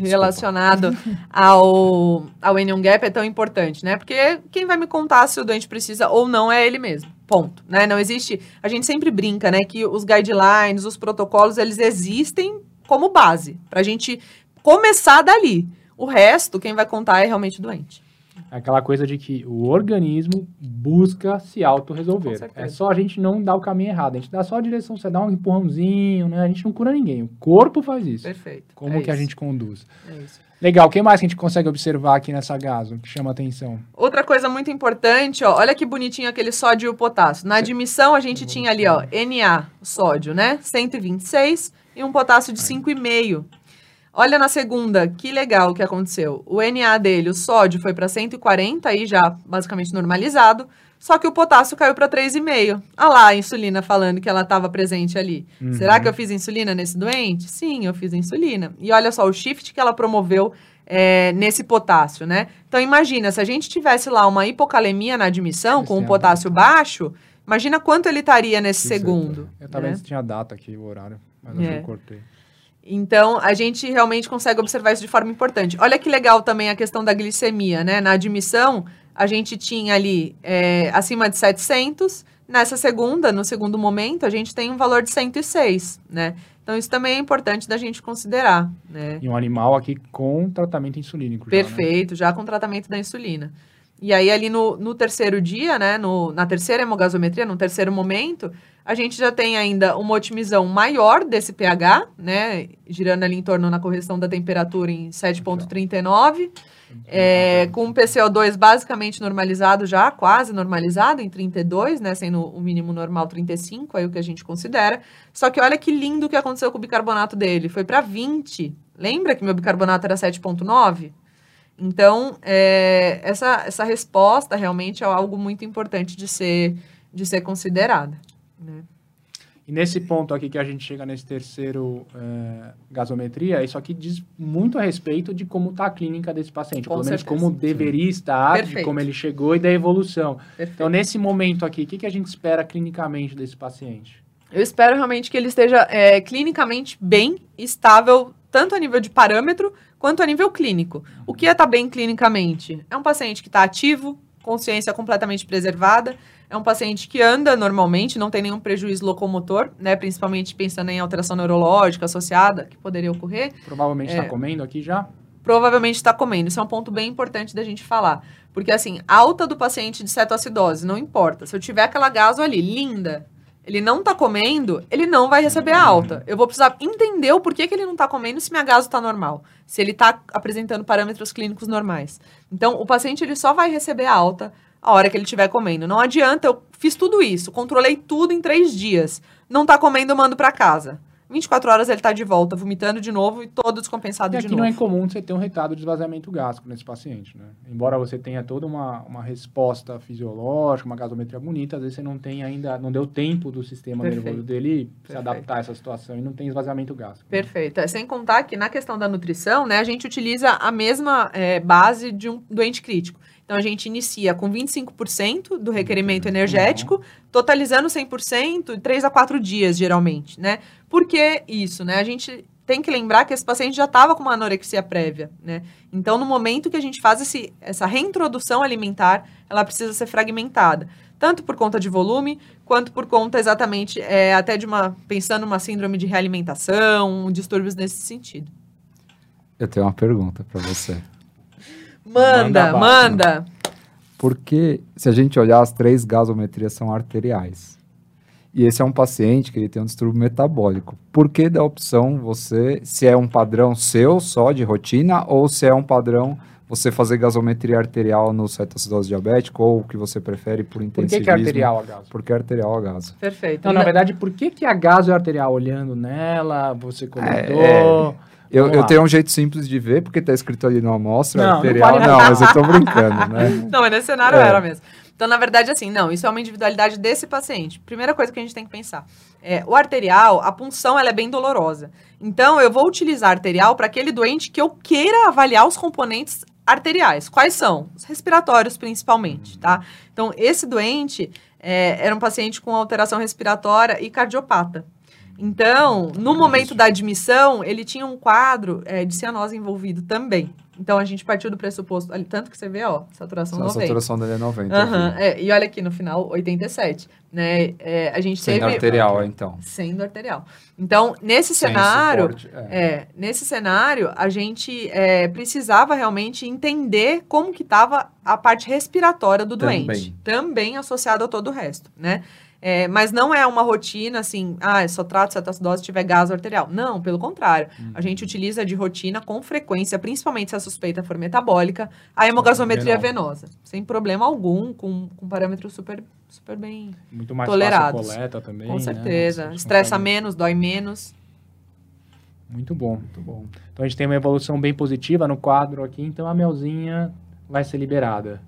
relacionado (laughs) ao, ao anion gap é tão importante, né? Porque quem vai me contar se o doente precisa ou não é ele mesmo. Ponto, né? Não existe... A gente sempre brinca, né? Que os guidelines, os protocolos, eles existem como base, para a gente começar dali. O resto, quem vai contar é realmente o doente. Aquela coisa de que o organismo busca se autorresolver. É só a gente não dar o caminho errado. A gente dá só a direção, você dá um empurrãozinho, né? A gente não cura ninguém. O corpo faz isso. Perfeito. Como É que a isso, gente conduz. é isso. Legal, o que mais que a gente consegue observar aqui nessa gaso que chama atenção? Outra coisa muito importante, ó, olha que bonitinho aquele sódio e o potássio. Na admissão, a gente tinha ali, ó, Na, sódio, né? 126 e um potássio de 5,5. Olha na segunda, que legal o que aconteceu. O Na dele, o sódio foi para 140, aí já basicamente normalizado, só que o potássio caiu para 3,5. Olha lá a insulina falando que ela estava presente ali. Uhum. Será que eu fiz insulina nesse doente? Sim, eu fiz insulina. E olha só o shift que ela promoveu é, nesse potássio, né? Então imagina, se a gente tivesse lá uma hipocalemia na admissão, com o Esse é potássio baixo, imagina quanto ele estaria nesse Isso, segundo. Eu tava né? vendo se tinha data aqui, o horário, mas É. eu cortei. Então, a gente realmente consegue observar isso de forma importante. Olha que legal também a questão da glicemia, né? Na admissão, a gente tinha ali é, acima de 700. Nessa segunda, no segundo momento, a gente tem um valor de 106, né? Então, isso também é importante da gente considerar, né? E um animal aqui com tratamento insulínico. já, né? Perfeito, já com tratamento da insulina. E aí, ali no, no terceiro dia, né, no, na terceira hemogasometria, no terceiro momento, a gente já tem ainda uma otimizão maior desse pH, né, girando ali em torno na correção da temperatura em 7,39, é, com o PCO2 basicamente normalizado já, quase normalizado, em 32, né, sendo o mínimo normal 35, aí o que a gente considera. Só que olha que lindo o que aconteceu com o bicarbonato dele, foi para 20. Lembra que meu bicarbonato era 7,9? Então, é, essa, essa resposta realmente é algo muito importante de ser, de ser considerada. Né? E nesse ponto aqui que a gente chega nesse terceiro é, gasometria, isso aqui diz muito a respeito de como está a clínica desse paciente, Com pelo menos certeza. como deveria estar, de Perfeito. como ele chegou e da evolução. Perfeito. Então, nesse momento aqui, o que, que a gente espera clinicamente desse paciente? Eu espero realmente que ele esteja é, clinicamente bem, estável, tanto a nível de parâmetro quanto a nível clínico. O que é estar bem clinicamente? É um paciente que está ativo, consciência completamente preservada, é um paciente que anda normalmente, não tem nenhum prejuízo locomotor, né, principalmente pensando em alteração neurológica associada que poderia ocorrer. Provavelmente está É. comendo aqui já? provavelmente está comendo. Isso é um ponto bem importante da gente falar. Porque, assim, alta do paciente de cetoacidose, não importa. Se eu tiver aquela gaso ali, linda, ele não tá comendo, ele não vai receber a alta. Eu vou precisar entender o porquê que ele não tá comendo se minha gaso tá normal. Se ele tá apresentando parâmetros clínicos normais. Então, o paciente, ele só vai receber a alta a hora que ele estiver comendo. Não adianta, eu fiz tudo isso, controlei tudo em três dias. Não tá comendo, eu mando para casa. 24 horas ele tá de volta, vomitando de novo e todo descompensado E de aqui novo. não é comum você ter um retardo de esvaziamento gástrico nesse paciente, né? Embora você tenha toda uma, uma resposta fisiológica, uma gasometria bonita, às vezes você não tem ainda, não deu tempo do sistema Perfeito. nervoso dele se Perfeito. adaptar a essa situação e não tem esvaziamento gástrico. Perfeito. É, Sem contar que na questão da nutrição, né, a gente utiliza a mesma é, base de um doente crítico. Então a gente inicia com 25% do requerimento energético, totalizando 100% em 3 a 4 dias, geralmente, né? Por que isso, né? A gente tem que lembrar que esse paciente já estava com uma anorexia prévia, né? Então, no momento que a gente faz esse, essa reintrodução alimentar, ela precisa ser fragmentada. Tanto por conta de volume, quanto por conta exatamente é, até de uma. pensando numa síndrome de realimentação, distúrbios nesse sentido. Eu tenho uma pergunta para você. Manda, Manda manda. Porque se a gente olhar, as três gasometrias são arteriais. E esse é um paciente que ele tem um distúrbio metabólico. Por que da opção você, se é um padrão seu só de rotina, ou se é um padrão você fazer gasometria arterial no cetoacidose diabético, ou o que você prefere por Por intensivismo? que, que é arterial a gaso? Porque é arterial a gaso. Perfeito. Não, na verdade, por que, que a gaso é arterial? Olhando nela, você comentou. é. Eu, eu tenho um jeito simples de ver, porque tá escrito ali na amostra Não, não arterial. vale Não, mas eu tô brincando, (laughs) né? Não, mas nesse cenário É. era mesmo. Então, na verdade, assim, não, isso é uma individualidade desse paciente. Primeira coisa que a gente tem que pensar. É, o arterial, a punção, ela é bem dolorosa. Então, eu vou utilizar arterial para aquele doente que eu queira avaliar os componentes arteriais. Quais são? Os respiratórios, principalmente, tá? Então, esse doente é, era um paciente com alteração respiratória e cardiopata. Então, no momento da admissão, ele tinha um quadro é, de cianose envolvido também, Então a gente partiu do pressuposto, ali, tanto que você vê, ó, saturação A 90. saturação dele é 90. Aham, aqui. é, e olha aqui no final, 87. Né? É, a gente Sendo teve. arterial, então. Sendo arterial. Então, nesse Sem cenário, suporte, é. é, nesse cenário, a gente é, precisava realmente entender como que estava a parte respiratória do Também. doente. Também associado a todo o resto, né? É, mas não é uma rotina assim, ah, eu só trato se a acidose tiver gás arterial. Não, pelo contrário. Uhum. A gente utiliza de rotina com frequência, principalmente se a suspeita for metabólica, a hemogasometria Venosa. venosa. Sem problema algum, com, com parâmetros super, super bem Muito mais Tolerados. fácil coleta também. com né? certeza. Você Estressa consegue- menos, dói menos. Muito bom, muito bom. Então a gente tem uma evolução bem positiva no quadro aqui, então a melzinha vai ser liberada.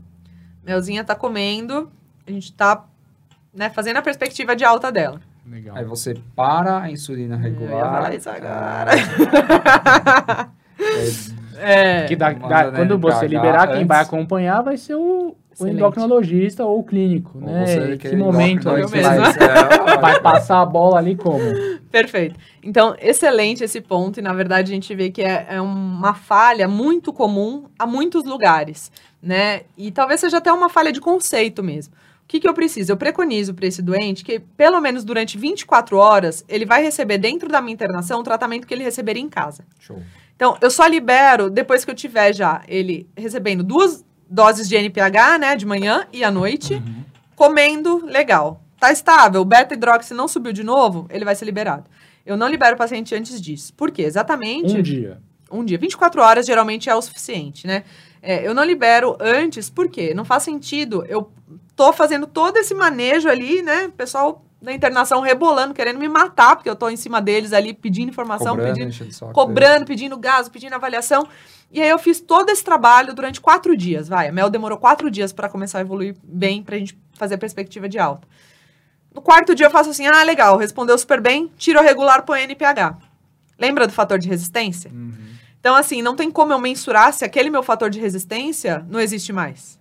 Melzinha tá comendo, a gente tá né, fazendo a perspectiva de alta dela. Legal. Aí você para a insulina Eu ia regular. falar isso agora. (laughs) É, É, Que dá- dá- quando você liberar, quem antes. vai acompanhar vai ser o, o endocrinologista ou o clínico, ou né? você que momento é vai, vai, vai passar a bola ali como? perfeito. Então, excelente esse ponto, e na verdade a gente vê que é, é uma falha muito comum a muitos lugares, né? E talvez seja até uma falha de conceito mesmo. O que, que eu preciso? Eu preconizo para esse doente que, pelo menos durante 24 horas, ele vai receber dentro da minha internação o tratamento que ele receberia em casa. Show. Então, eu só libero depois que eu tiver já ele recebendo duas doses de NPH, né, de manhã e à noite, Uhum. comendo legal. Tá estável, o beta-hidroxi não subiu de novo, ele vai ser liberado. Eu não libero o paciente antes disso. Por quê? Exatamente Um dia. um dia. 24 horas geralmente é o suficiente, né? É, eu não libero antes, por quê? Não faz sentido. Eu tô fazendo todo esse manejo ali, né? O pessoal da internação rebolando, querendo me matar, porque eu tô em cima deles ali pedindo informação, Cobrando, pedindo o saco cobrando, pedindo gás, pedindo avaliação. E aí eu fiz todo esse trabalho durante quatro dias, vai. A Mel demorou quatro dias para começar a evoluir bem, pra gente fazer a perspectiva de alta. No quarto dia eu faço assim, ah, legal, respondeu super bem, tiro a regular, põe NPH. Lembra do fator de resistência? Uhum. Então, assim, não tem como eu mensurar se aquele meu fator de resistência não existe mais.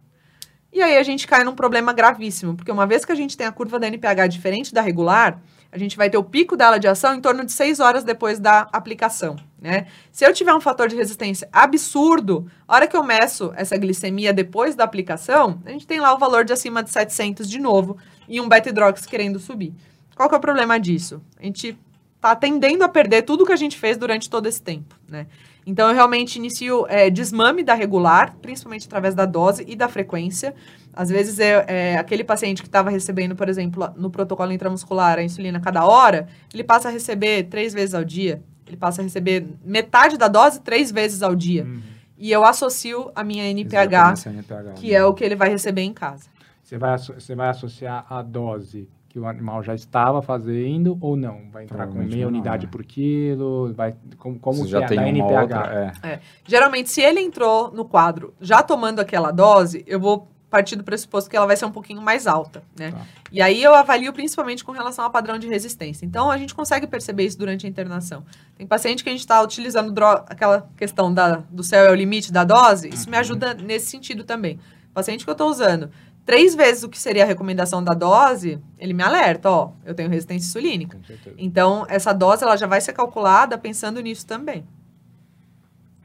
E aí a gente cai num problema gravíssimo, porque uma vez que a gente tem a curva da NPH diferente da regular, a gente vai ter o pico dela de ação em torno de seis horas depois da aplicação, né? Se eu tiver um fator de resistência absurdo, a hora que eu meço essa glicemia depois da aplicação, a gente tem lá o valor de acima de 700 de novo e um beta-hidrox querendo subir. Qual que é o problema disso? A gente tá tendendo a perder tudo que a gente fez durante todo esse tempo, né? Então, eu realmente inicio é, desmame da regular, principalmente através da dose e da frequência. Às vezes, é, é, aquele paciente que estava recebendo, por exemplo, no protocolo intramuscular a insulina a cada hora, ele passa a receber três vezes ao dia. Ele passa a receber metade da dose três vezes ao dia. Uhum. E eu associo a minha NPH, NPH, que é o que ele vai receber em casa. Você vai, você vai associar a dose que o animal já estava fazendo ou não? Vai entrar com meia não, unidade né? por quilo? Vai, como como já é tem da uma NPH? outra. É. Geralmente, se ele entrou no quadro já tomando aquela dose, eu vou partir do pressuposto que ela vai ser um pouquinho mais alta, né? Tá. E aí eu avalio principalmente com relação ao padrão de resistência. Então, a gente consegue perceber isso durante a internação. Tem paciente que a gente está utilizando aquela questão da, do céu é o limite da dose, isso me ajuda nesse sentido também. Paciente que eu estou usando três vezes o que seria a recomendação da dose, ele me alerta, ó, eu tenho resistência insulínica. Com certeza. Então, essa dose ela já vai ser calculada pensando nisso também.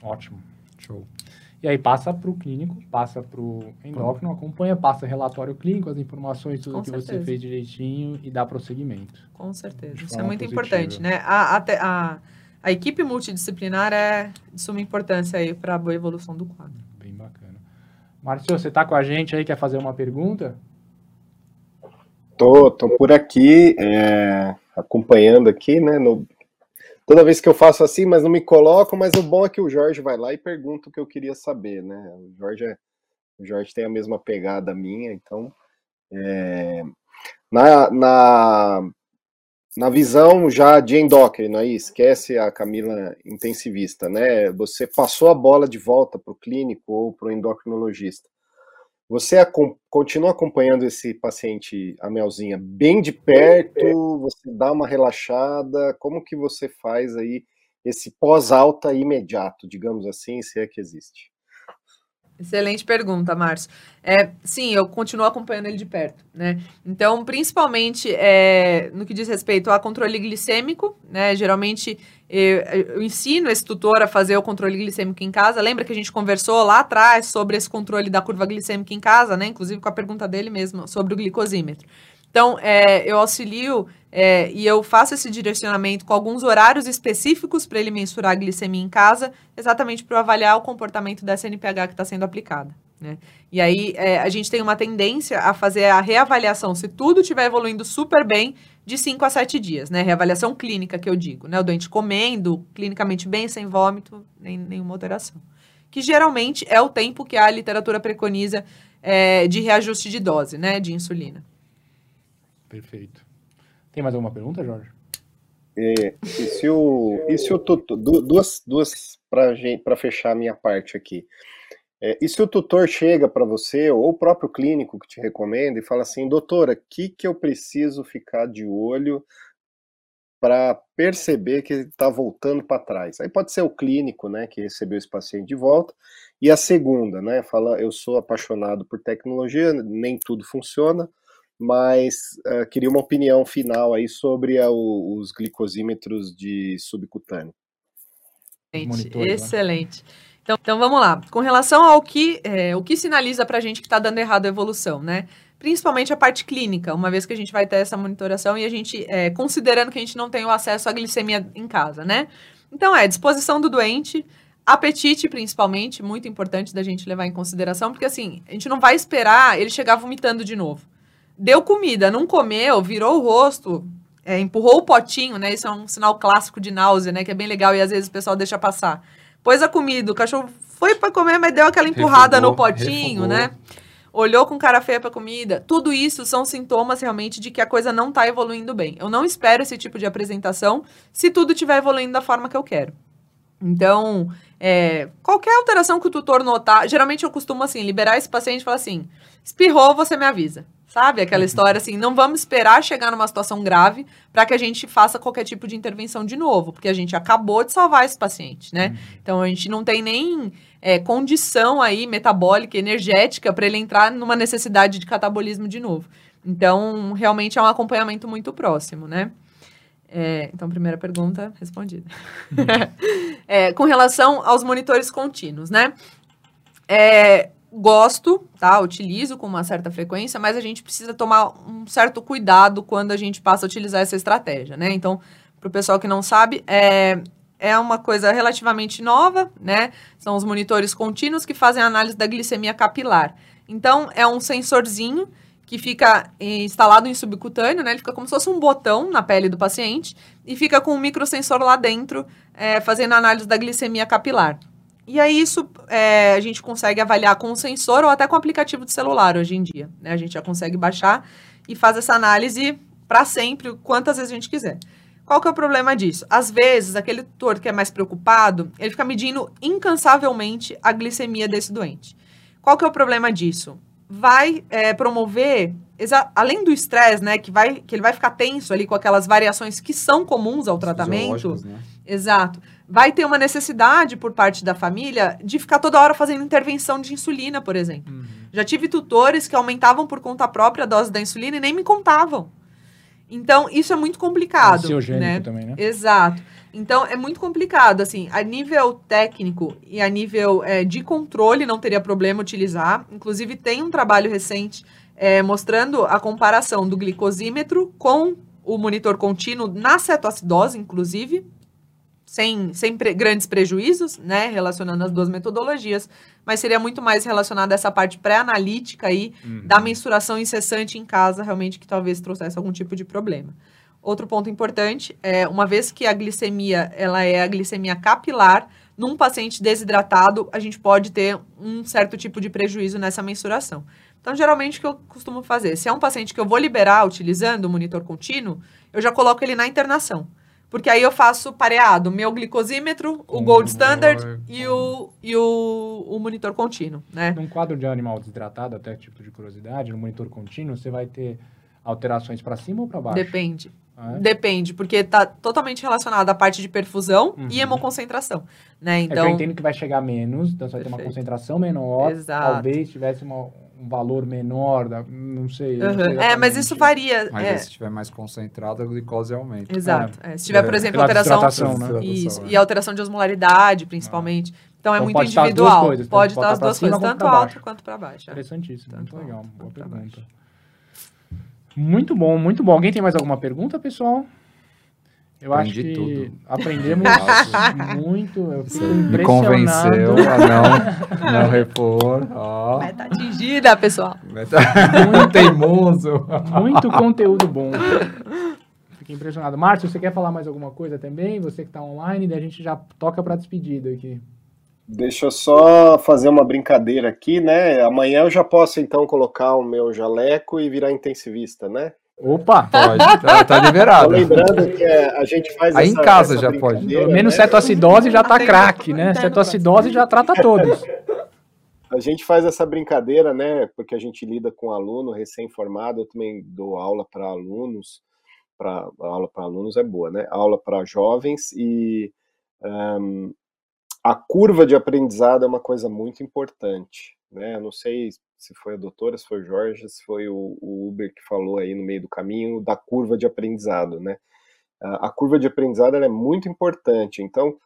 Ótimo. Show. E aí passa para o clínico, passa para o endócrino, acompanha, passa relatório clínico, as informações, tudo Com que você certeza. fez direitinho e dá prosseguimento. Com certeza. Isso é muito positiva. importante, né? A, a, a, a equipe multidisciplinar é de suma importância aí para a boa evolução do quadro. Márcio, você está com a gente aí, quer fazer uma pergunta? Tô, tô por aqui, é, acompanhando aqui, né? no- toda vez que eu faço assim, mas não me coloco, mas o bom é que o Jorge vai lá e pergunta o que eu queria saber, né? O Jorge, é- o Jorge tem a mesma pegada minha, então. é, na, na, na visão já de endócrino aí, esquece a Camila intensivista, né? Você passou a bola de volta para o clínico ou para o endocrinologista. Você acom- continua acompanhando esse paciente, a Melzinha, bem de perto? Você dá uma relaxada? Como que você faz aí esse pós-alta imediato, digamos assim, se é que existe? Excelente pergunta, Márcio. É, sim, eu continuo acompanhando ele de perto, né? Então, principalmente é, no que diz respeito a controle glicêmico, né? Geralmente eu, eu, ensino esse tutor a fazer o controle glicêmico em casa. Lembra que a gente conversou lá atrás sobre esse controle da curva glicêmica em casa, né? Inclusive com a pergunta dele mesmo sobre o glicosímetro. Então, é, eu auxilio é, e eu faço esse direcionamento com alguns horários específicos para ele mensurar a glicemia em casa, exatamente para avaliar o comportamento dessa NPH que está sendo aplicada. Né? E aí é, a gente tem uma tendência a fazer a reavaliação, se tudo estiver evoluindo super bem, de 5 a 7 dias, né? Reavaliação clínica, que eu digo, né? O doente comendo, clinicamente bem, sem vômito, nem nenhuma alteração. Que geralmente é o tempo que a literatura preconiza é, de reajuste de dose, né? De insulina. Perfeito. Tem mais alguma pergunta, Jorge? É, e se o, e se o tutor, duas, duas para fechar a minha parte aqui. É, e se o tutor chega para você, ou o próprio clínico que te recomenda, e fala assim, doutora, o que, que eu preciso ficar de olho para perceber que está voltando para trás? Aí pode ser o clínico, né, que recebeu esse paciente de volta, e a segunda, né, fala, eu sou apaixonado por tecnologia, nem tudo funciona, mas uh, queria uma opinião final aí sobre a, os glicosímetros de subcutâneo. Excelente. Excelente. Então, então vamos lá. Com relação ao que, é, o que sinaliza para a gente que está dando errado a evolução, né? Principalmente a parte clínica, uma vez que a gente vai ter essa monitoração e a gente, é, considerando que a gente não tem o acesso à glicemia em casa, né? Então, é disposição do doente, apetite principalmente, muito importante da gente levar em consideração, porque assim, a gente não vai esperar ele chegar vomitando de novo deu comida, não comeu, virou o rosto, é, empurrou o potinho, né? Isso é um sinal clássico de náusea, né? Que é bem legal e às vezes o pessoal deixa passar. Pôs a comida, o cachorro foi para comer, mas deu aquela empurrada refugou, no potinho, refugou. né? Olhou com cara feia pra comida. Tudo isso são sintomas realmente de que a coisa não tá evoluindo bem. Eu não espero esse tipo de apresentação se tudo estiver evoluindo da forma que eu quero. Então, é, qualquer alteração que o tutor notar, geralmente eu costumo assim, liberar esse paciente e falar assim: espirrou, você me avisa. Sabe? Aquela uhum. história assim, não vamos esperar chegar numa situação grave para que a gente faça qualquer tipo de intervenção de novo, porque a gente acabou de salvar esse paciente, né? Uhum. Então a gente não tem nem é, condição aí metabólica, energética para ele entrar numa necessidade de catabolismo de novo. Então, realmente é um acompanhamento muito próximo, né? É, então, primeira pergunta respondida. Uhum. (laughs) é, com relação aos monitores contínuos, né? É, gosto, tá? Utilizo com uma certa frequência, mas a gente precisa tomar um certo cuidado quando a gente passa a utilizar essa estratégia, né? Então, para o pessoal que não sabe, é, é uma coisa relativamente nova, né? São os monitores contínuos que fazem análise da glicemia capilar. Então, é um sensorzinho que fica instalado em subcutâneo, né? Ele fica como se fosse um botão na pele do paciente e fica com um microsensor lá dentro, é, fazendo análise da glicemia capilar. E aí isso é, a gente consegue avaliar com o sensor ou até com o aplicativo de celular hoje em dia. Né? A gente já consegue baixar e faz essa análise para sempre, quantas vezes a gente quiser. Qual que é o problema disso? Às vezes, aquele tutor que é mais preocupado, ele fica medindo incansavelmente a glicemia desse doente. Qual que é o problema disso? Vai é, promover, além do estresse, né, que, vai, que ele vai ficar tenso ali com aquelas variações que são comuns ao tratamento. Né? Exato vai ter uma necessidade por parte da família de ficar toda hora fazendo intervenção de insulina, por exemplo. Uhum. Já tive tutores que aumentavam por conta própria a dose da insulina e nem me contavam. Então, isso é muito complicado. Né? também, né? Exato. Então, é muito complicado, assim, a nível técnico e a nível é, de controle não teria problema utilizar. Inclusive, tem um trabalho recente é, mostrando a comparação do glicosímetro com o monitor contínuo na cetoacidose, inclusive, sem, sem pre grandes prejuízos, né, relacionando as duas metodologias, mas seria muito mais relacionado a essa parte pré-analítica aí uhum. da mensuração incessante em casa, realmente que talvez trouxesse algum tipo de problema. Outro ponto importante é, uma vez que a glicemia, ela é a glicemia capilar, num paciente desidratado, a gente pode ter um certo tipo de prejuízo nessa mensuração. Então, geralmente, o que eu costumo fazer? Se é um paciente que eu vou liberar utilizando o monitor contínuo, eu já coloco ele na internação. Porque aí eu faço pareado, meu glicosímetro, o gold standard e, o, e o, o monitor contínuo, né? Num quadro de animal desidratado, até tipo de curiosidade, no monitor contínuo, você vai ter alterações para cima ou para baixo? Depende. É. Depende, porque tá totalmente relacionado à parte de perfusão Uhum. e hemoconcentração, né? É que eu Então, entendo que vai chegar menos, então você vai ter uma concentração menor. Exato. Talvez tivesse uma- um valor menor, da- não sei. não Uhum. sei é, mas isso varia. Mas é, se estiver mais concentrado, a glicose aumenta. Exato. é. Se tiver, por É, exemplo, alteração. né? Isso, é. e alteração de osmolaridade, principalmente. Então é Então muito pode estar as duas individual. coisas, pode estar as duas cima coisas, tanto alto baixo. quanto para baixo. é. Interessantíssimo, Tanto muito legal. Boa pergunta. Muito bom, muito bom. Alguém tem mais alguma pergunta, pessoal? Eu acho Aprendi que tudo. aprendemos muito. Eu fico Me convenceu a não, não repor. Ó. Meta atingida, pessoal. Muito (laughs) teimoso. Muito conteúdo bom. Fiquei impressionado. Márcio, você quer falar mais alguma coisa também? Você que está online, daí a gente já toca para despedida aqui. Deixa eu só fazer uma brincadeira aqui, né? Amanhã eu já posso então colocar o meu jaleco e virar intensivista, né? Opa! Pode, tá, tá Tô (laughs) liberado. lembrando que é, a gente faz Aí em essa- casa essa já pode. Pelo menos né? cetoacidose já tá craque, né? Cetoacidose já trata todos. A gente faz essa brincadeira, né? Porque a gente lida com aluno recém-formado, eu também dou aula para alunos, para aula para alunos é boa, né? Aula para jovens e ahn, a curva de aprendizado é uma coisa muito importante, né? Eu não sei se foi a doutora, se foi o Jorge, se foi o, o Uber que falou aí no meio do caminho da curva de aprendizado, né? A, a curva de aprendizado é muito importante, então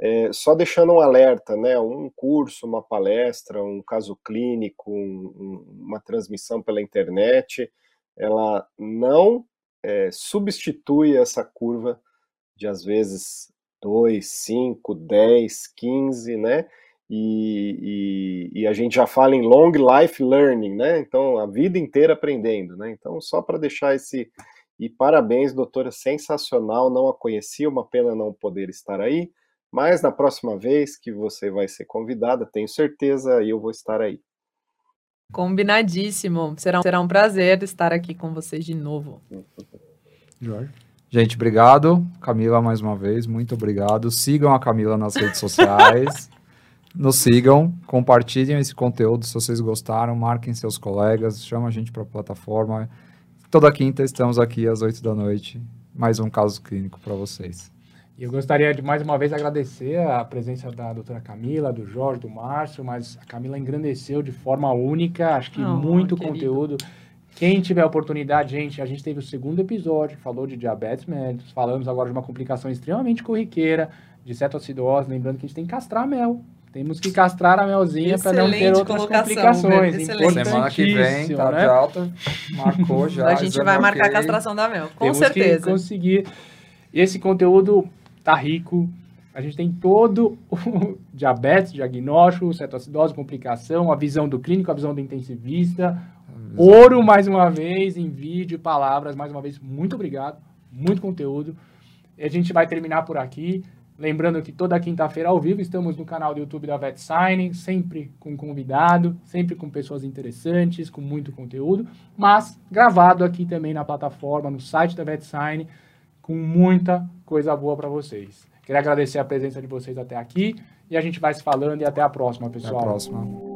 é, só deixando um alerta, né? Um curso, uma palestra, um caso clínico, um- um- uma transmissão pela internet, ela não é, substitui essa curva de às vezes 2, 5, 10, 15, né? E, e- e a gente já fala em long life learning, né? Então, a vida inteira aprendendo, né? Então, só para deixar esse. E parabéns, doutora, sensacional. Não a conhecia, uma pena não poder estar aí. Mas na próxima vez que você vai ser convidada, tenho certeza, eu vou estar aí. Combinadíssimo. Será, será um prazer estar aqui com vocês de novo. Jorge. Gente, obrigado. Camila, mais uma vez, muito obrigado. Sigam a Camila nas redes sociais. Nos sigam, compartilhem esse conteúdo se vocês gostaram, marquem seus colegas, chama a gente para a plataforma. Toda quinta estamos aqui às 8 da noite. Mais um caso clínico para vocês. E eu gostaria de mais uma vez agradecer a presença da doutora Camila, do Jorge, do Márcio, mas a Camila engrandeceu de forma única, acho que Oh, muito querido. conteúdo. Quem tiver oportunidade, gente, a gente teve o segundo episódio, falou de diabetes mellitus, falamos agora de uma complicação extremamente corriqueira, de cetoacidose, lembrando que a gente tem que castrar a mel. Temos que castrar a melzinha para não ter outras colocação, complicações. Excelente. Semana que vem, tá né? de alta, marcou (laughs) já. a gente vai marcar a castração da Mel, com Temos certeza. que conseguir. Esse conteúdo tá rico. A gente tem todo o (laughs) diabetes, diagnóstico, cetoacidose, complicação, a visão do clínico, a visão do intensivista. Ouro, mais uma vez, em vídeo, palavras, mais uma vez, muito obrigado. Muito conteúdo. E a gente vai terminar por aqui. Lembrando que toda quinta-feira ao vivo estamos no canal do YouTube da Vet Signing, sempre com convidado, sempre com pessoas interessantes, com muito conteúdo, mas gravado aqui também na plataforma, no site da Vet Sign, com muita coisa boa para vocês. Queria agradecer a presença de vocês até aqui e a gente vai se falando e até a próxima, Até pessoal. a próxima.